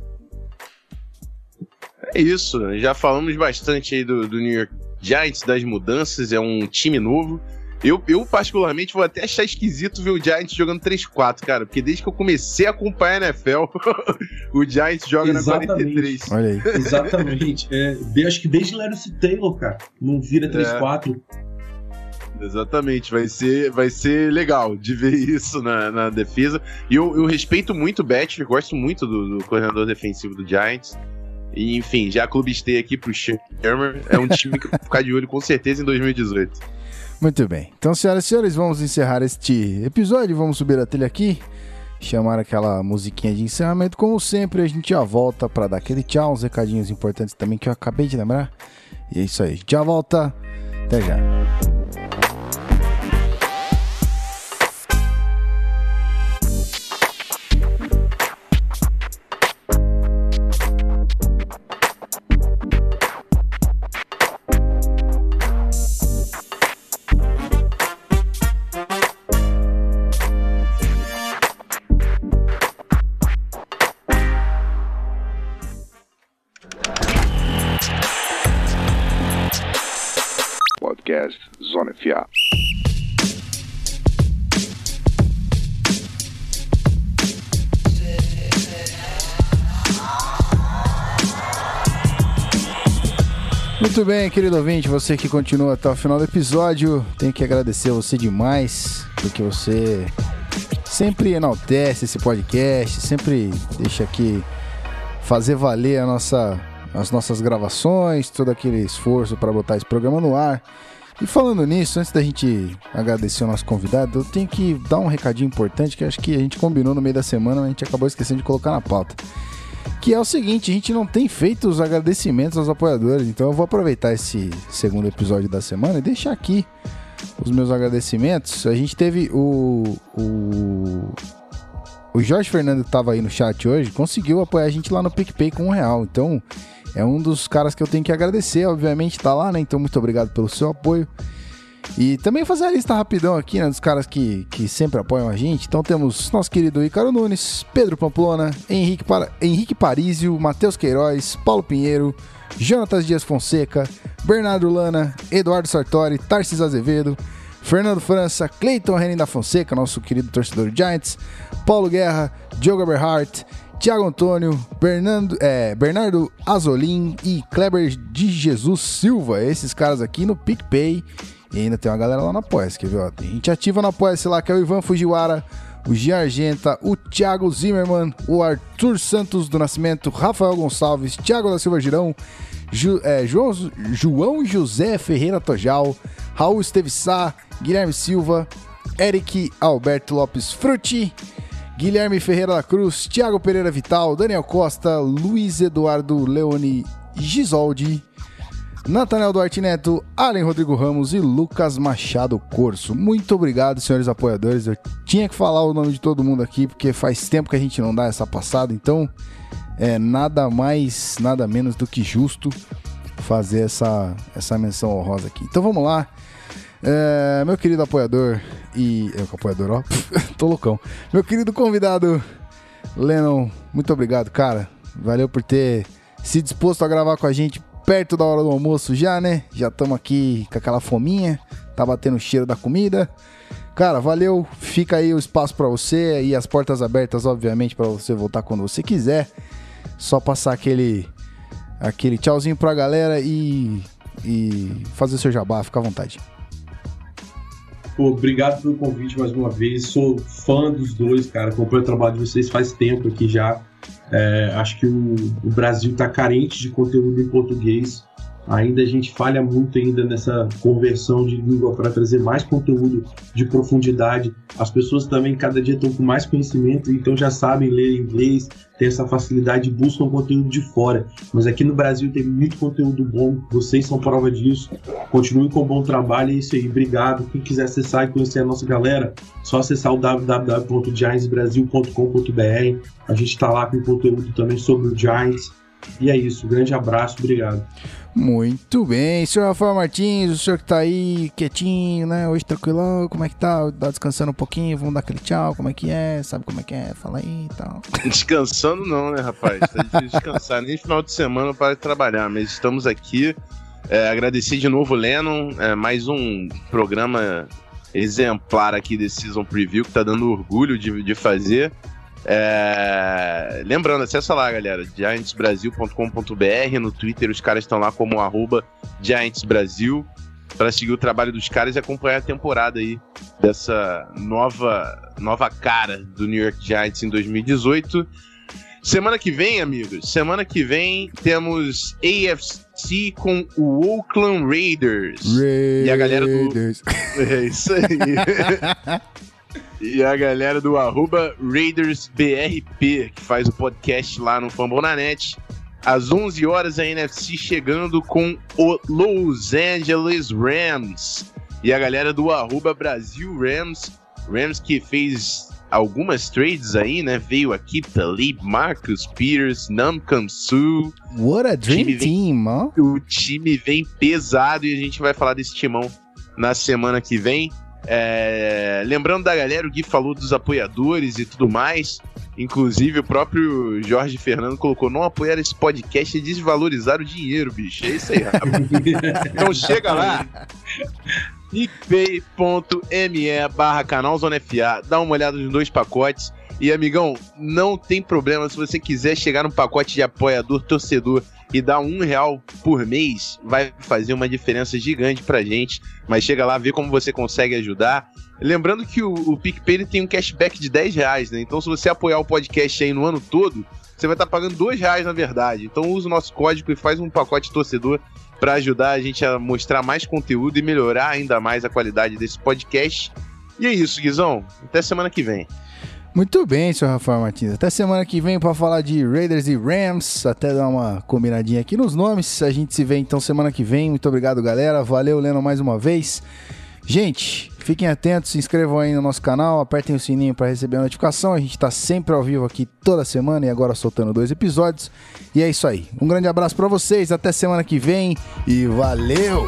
É isso, já falamos bastante aí do, do New York Giants, das mudanças, é um time novo. Eu, eu, particularmente, vou até achar esquisito ver o Giants jogando 3-4, cara, porque desde que eu comecei a acompanhar a NFL, (laughs) o Giants joga Exatamente. na 43. Olha aí. (laughs) Exatamente. é, acho que desde Larry Taylor, cara, não vira 3-4. Exatamente, vai ser, vai ser legal de ver isso na, na defesa. E eu, eu respeito muito o Batcher, gosto muito do, do coordenador defensivo do Giants. E, enfim, já clubistei aqui pro Shermer. É um time que eu vou ficar de olho com certeza em 2018. Muito bem. Então, senhoras e senhores, vamos encerrar este episódio. Vamos subir a trilha aqui. Chamar aquela musiquinha de encerramento. Como sempre, a gente já volta para dar aquele tchau. Uns recadinhos importantes também que eu acabei de lembrar. E é isso aí. A gente já volta. Até já. Muito bem, querido ouvinte, você que continua até o final do episódio, tenho que agradecer você demais, porque você sempre enaltece esse podcast, sempre deixa aqui fazer valer a nossa, as nossas gravações, todo aquele esforço para botar esse programa no ar. E falando nisso, antes da gente agradecer o nosso convidado, eu tenho que dar um recadinho importante que acho que a gente combinou no meio da semana, mas a gente acabou esquecendo de colocar na pauta. Que é o seguinte, a gente não tem feito os agradecimentos aos apoiadores, então eu vou aproveitar esse segundo episódio da semana e deixar aqui os meus agradecimentos. A gente teve o. O, o Jorge Fernando estava aí no chat hoje, conseguiu apoiar a gente lá no PicPay com um real. Então, é um dos caras que eu tenho que agradecer, obviamente, tá lá, né? Então, muito obrigado pelo seu apoio. E também fazer a lista rapidão aqui, né, dos caras que, que sempre apoiam a gente. Então temos nosso querido Ícaro Nunes, Pedro Pamplona, Henrique, Par Henrique Parísio, Matheus Queiroz, Paulo Pinheiro, Jonatas Dias Fonseca, Bernardo Lana, Eduardo Sartori, Tarcis Azevedo, Fernando França, Cleiton Renin da Fonseca, nosso querido torcedor Giants, Paulo Guerra, Diogo Eberhardt, Tiago Antônio, Bernardo, é, Bernardo Azolin e Kleber de Jesus Silva. Esses caras aqui no PicPay. E ainda tem uma galera lá na Apoia-se, quer ver? Ó, tem gente ativa na Apoia-se lá, que é o Ivan Fujiwara, o Gia Argenta, o Thiago Zimmermann, o Arthur Santos do Nascimento, Rafael Gonçalves, Thiago da Silva Girão, Ju, é, João, João José Ferreira Tojal, Raul Estevissá, Guilherme Silva, Eric Alberto Lopes Frutti, Guilherme Ferreira da Cruz, Thiago Pereira Vital, Daniel Costa, Luiz Eduardo Leone Gisoldi, Natanel Duarte Neto, Allen Rodrigo Ramos e Lucas Machado Corso. Muito obrigado, senhores apoiadores. Eu tinha que falar o nome de todo mundo aqui, porque faz tempo que a gente não dá essa passada, então é nada mais, nada menos do que justo fazer essa, essa menção honrosa aqui. Então vamos lá. É, meu querido apoiador e. É, apoiador, ó. (laughs) Tô loucão. Meu querido convidado, Lennon, muito obrigado, cara. Valeu por ter se disposto a gravar com a gente perto da hora do almoço já, né? Já estamos aqui com aquela fominha, tá batendo o cheiro da comida. Cara, valeu. Fica aí o espaço para você e as portas abertas, obviamente, para você voltar quando você quiser. Só passar aquele aquele tchauzinho pra galera e e fazer seu jabá, fica à vontade. Obrigado pelo convite mais uma vez. Sou fã dos dois, cara. Acompanho o trabalho de vocês faz tempo aqui já. É, acho que o, o Brasil está carente de conteúdo em português. Ainda a gente falha muito ainda nessa conversão de língua para trazer mais conteúdo de profundidade. As pessoas também cada dia estão com mais conhecimento, então já sabem ler inglês, tem essa facilidade buscam conteúdo de fora. Mas aqui no Brasil tem muito conteúdo bom, vocês são prova disso. Continuem com o bom trabalho, é isso aí. Obrigado. Quem quiser acessar e conhecer a nossa galera, só acessar o www.giantsbrasil.com.br. A gente está lá com conteúdo também sobre o Giants. E é isso. Grande abraço, obrigado. Muito bem, senhor Rafael Martins, o senhor que tá aí quietinho, né? Hoje tranquilo, como é que tá? Tá descansando um pouquinho, vamos dar aquele tchau, como é que é? Sabe como é que é? Fala aí e tal. (laughs) Descansando não, né, rapaz? Tá difícil descansar, nem final de semana para trabalhar, mas estamos aqui. É, agradecer de novo o Lennon, é, mais um programa exemplar aqui desse Season Preview que tá dando orgulho de, de fazer. É... Lembrando, acessa lá, galera, giantsbrasil.com.br. No Twitter os caras estão lá como arroba giantsbrasil para seguir o trabalho dos caras e acompanhar a temporada aí dessa nova, nova cara do New York Giants em 2018. Semana que vem, amigos, semana que vem temos AFC com o Oakland Raiders. Raiders. E a galera do. (laughs) É isso aí. (laughs) E a galera do arroba RaidersBRP, que faz o podcast lá no Fambonanet. Às 11 horas a NFC chegando com o Los Angeles Rams. E a galera do arroba Brasil Rams. Rams que fez algumas trades aí, né? Veio aqui Talib, Marcus Peters, Namkam Su. What a dream vem- team, ó. O time vem pesado e a gente vai falar desse timão na semana que vem. É, lembrando da galera, o Gui falou dos apoiadores e tudo mais. Inclusive, o próprio Jorge Fernando colocou: não apoiar esse podcast é desvalorizar o dinheiro, bicho. É isso aí, rapaz. (laughs) então chega lá. picpay.me barra canal Zona FA. Dá uma olhada nos dois pacotes. E, amigão, não tem problema se você quiser chegar no pacote de apoiador torcedor e dar um real por mês, vai fazer uma diferença gigante pra gente. Mas chega lá, vê como você consegue ajudar. Lembrando que o, o PicPay tem um cashback de 10 reais, né? Então, se você apoiar o podcast aí no ano todo, você vai estar pagando dois reais na verdade. Então usa o nosso código e faz um pacote torcedor para ajudar a gente a mostrar mais conteúdo e melhorar ainda mais a qualidade desse podcast. E é isso, Guizão. Até semana que vem. Muito bem, senhor Rafael Martins. Até semana que vem para falar de Raiders e Rams. Até dar uma combinadinha aqui nos nomes. A gente se vê então semana que vem. Muito obrigado, galera. Valeu, Leno, mais uma vez. Gente, fiquem atentos, se inscrevam aí no nosso canal, apertem o sininho para receber a notificação. A gente está sempre ao vivo aqui toda semana e agora soltando dois episódios. E é isso aí. Um grande abraço para vocês, até semana que vem e valeu!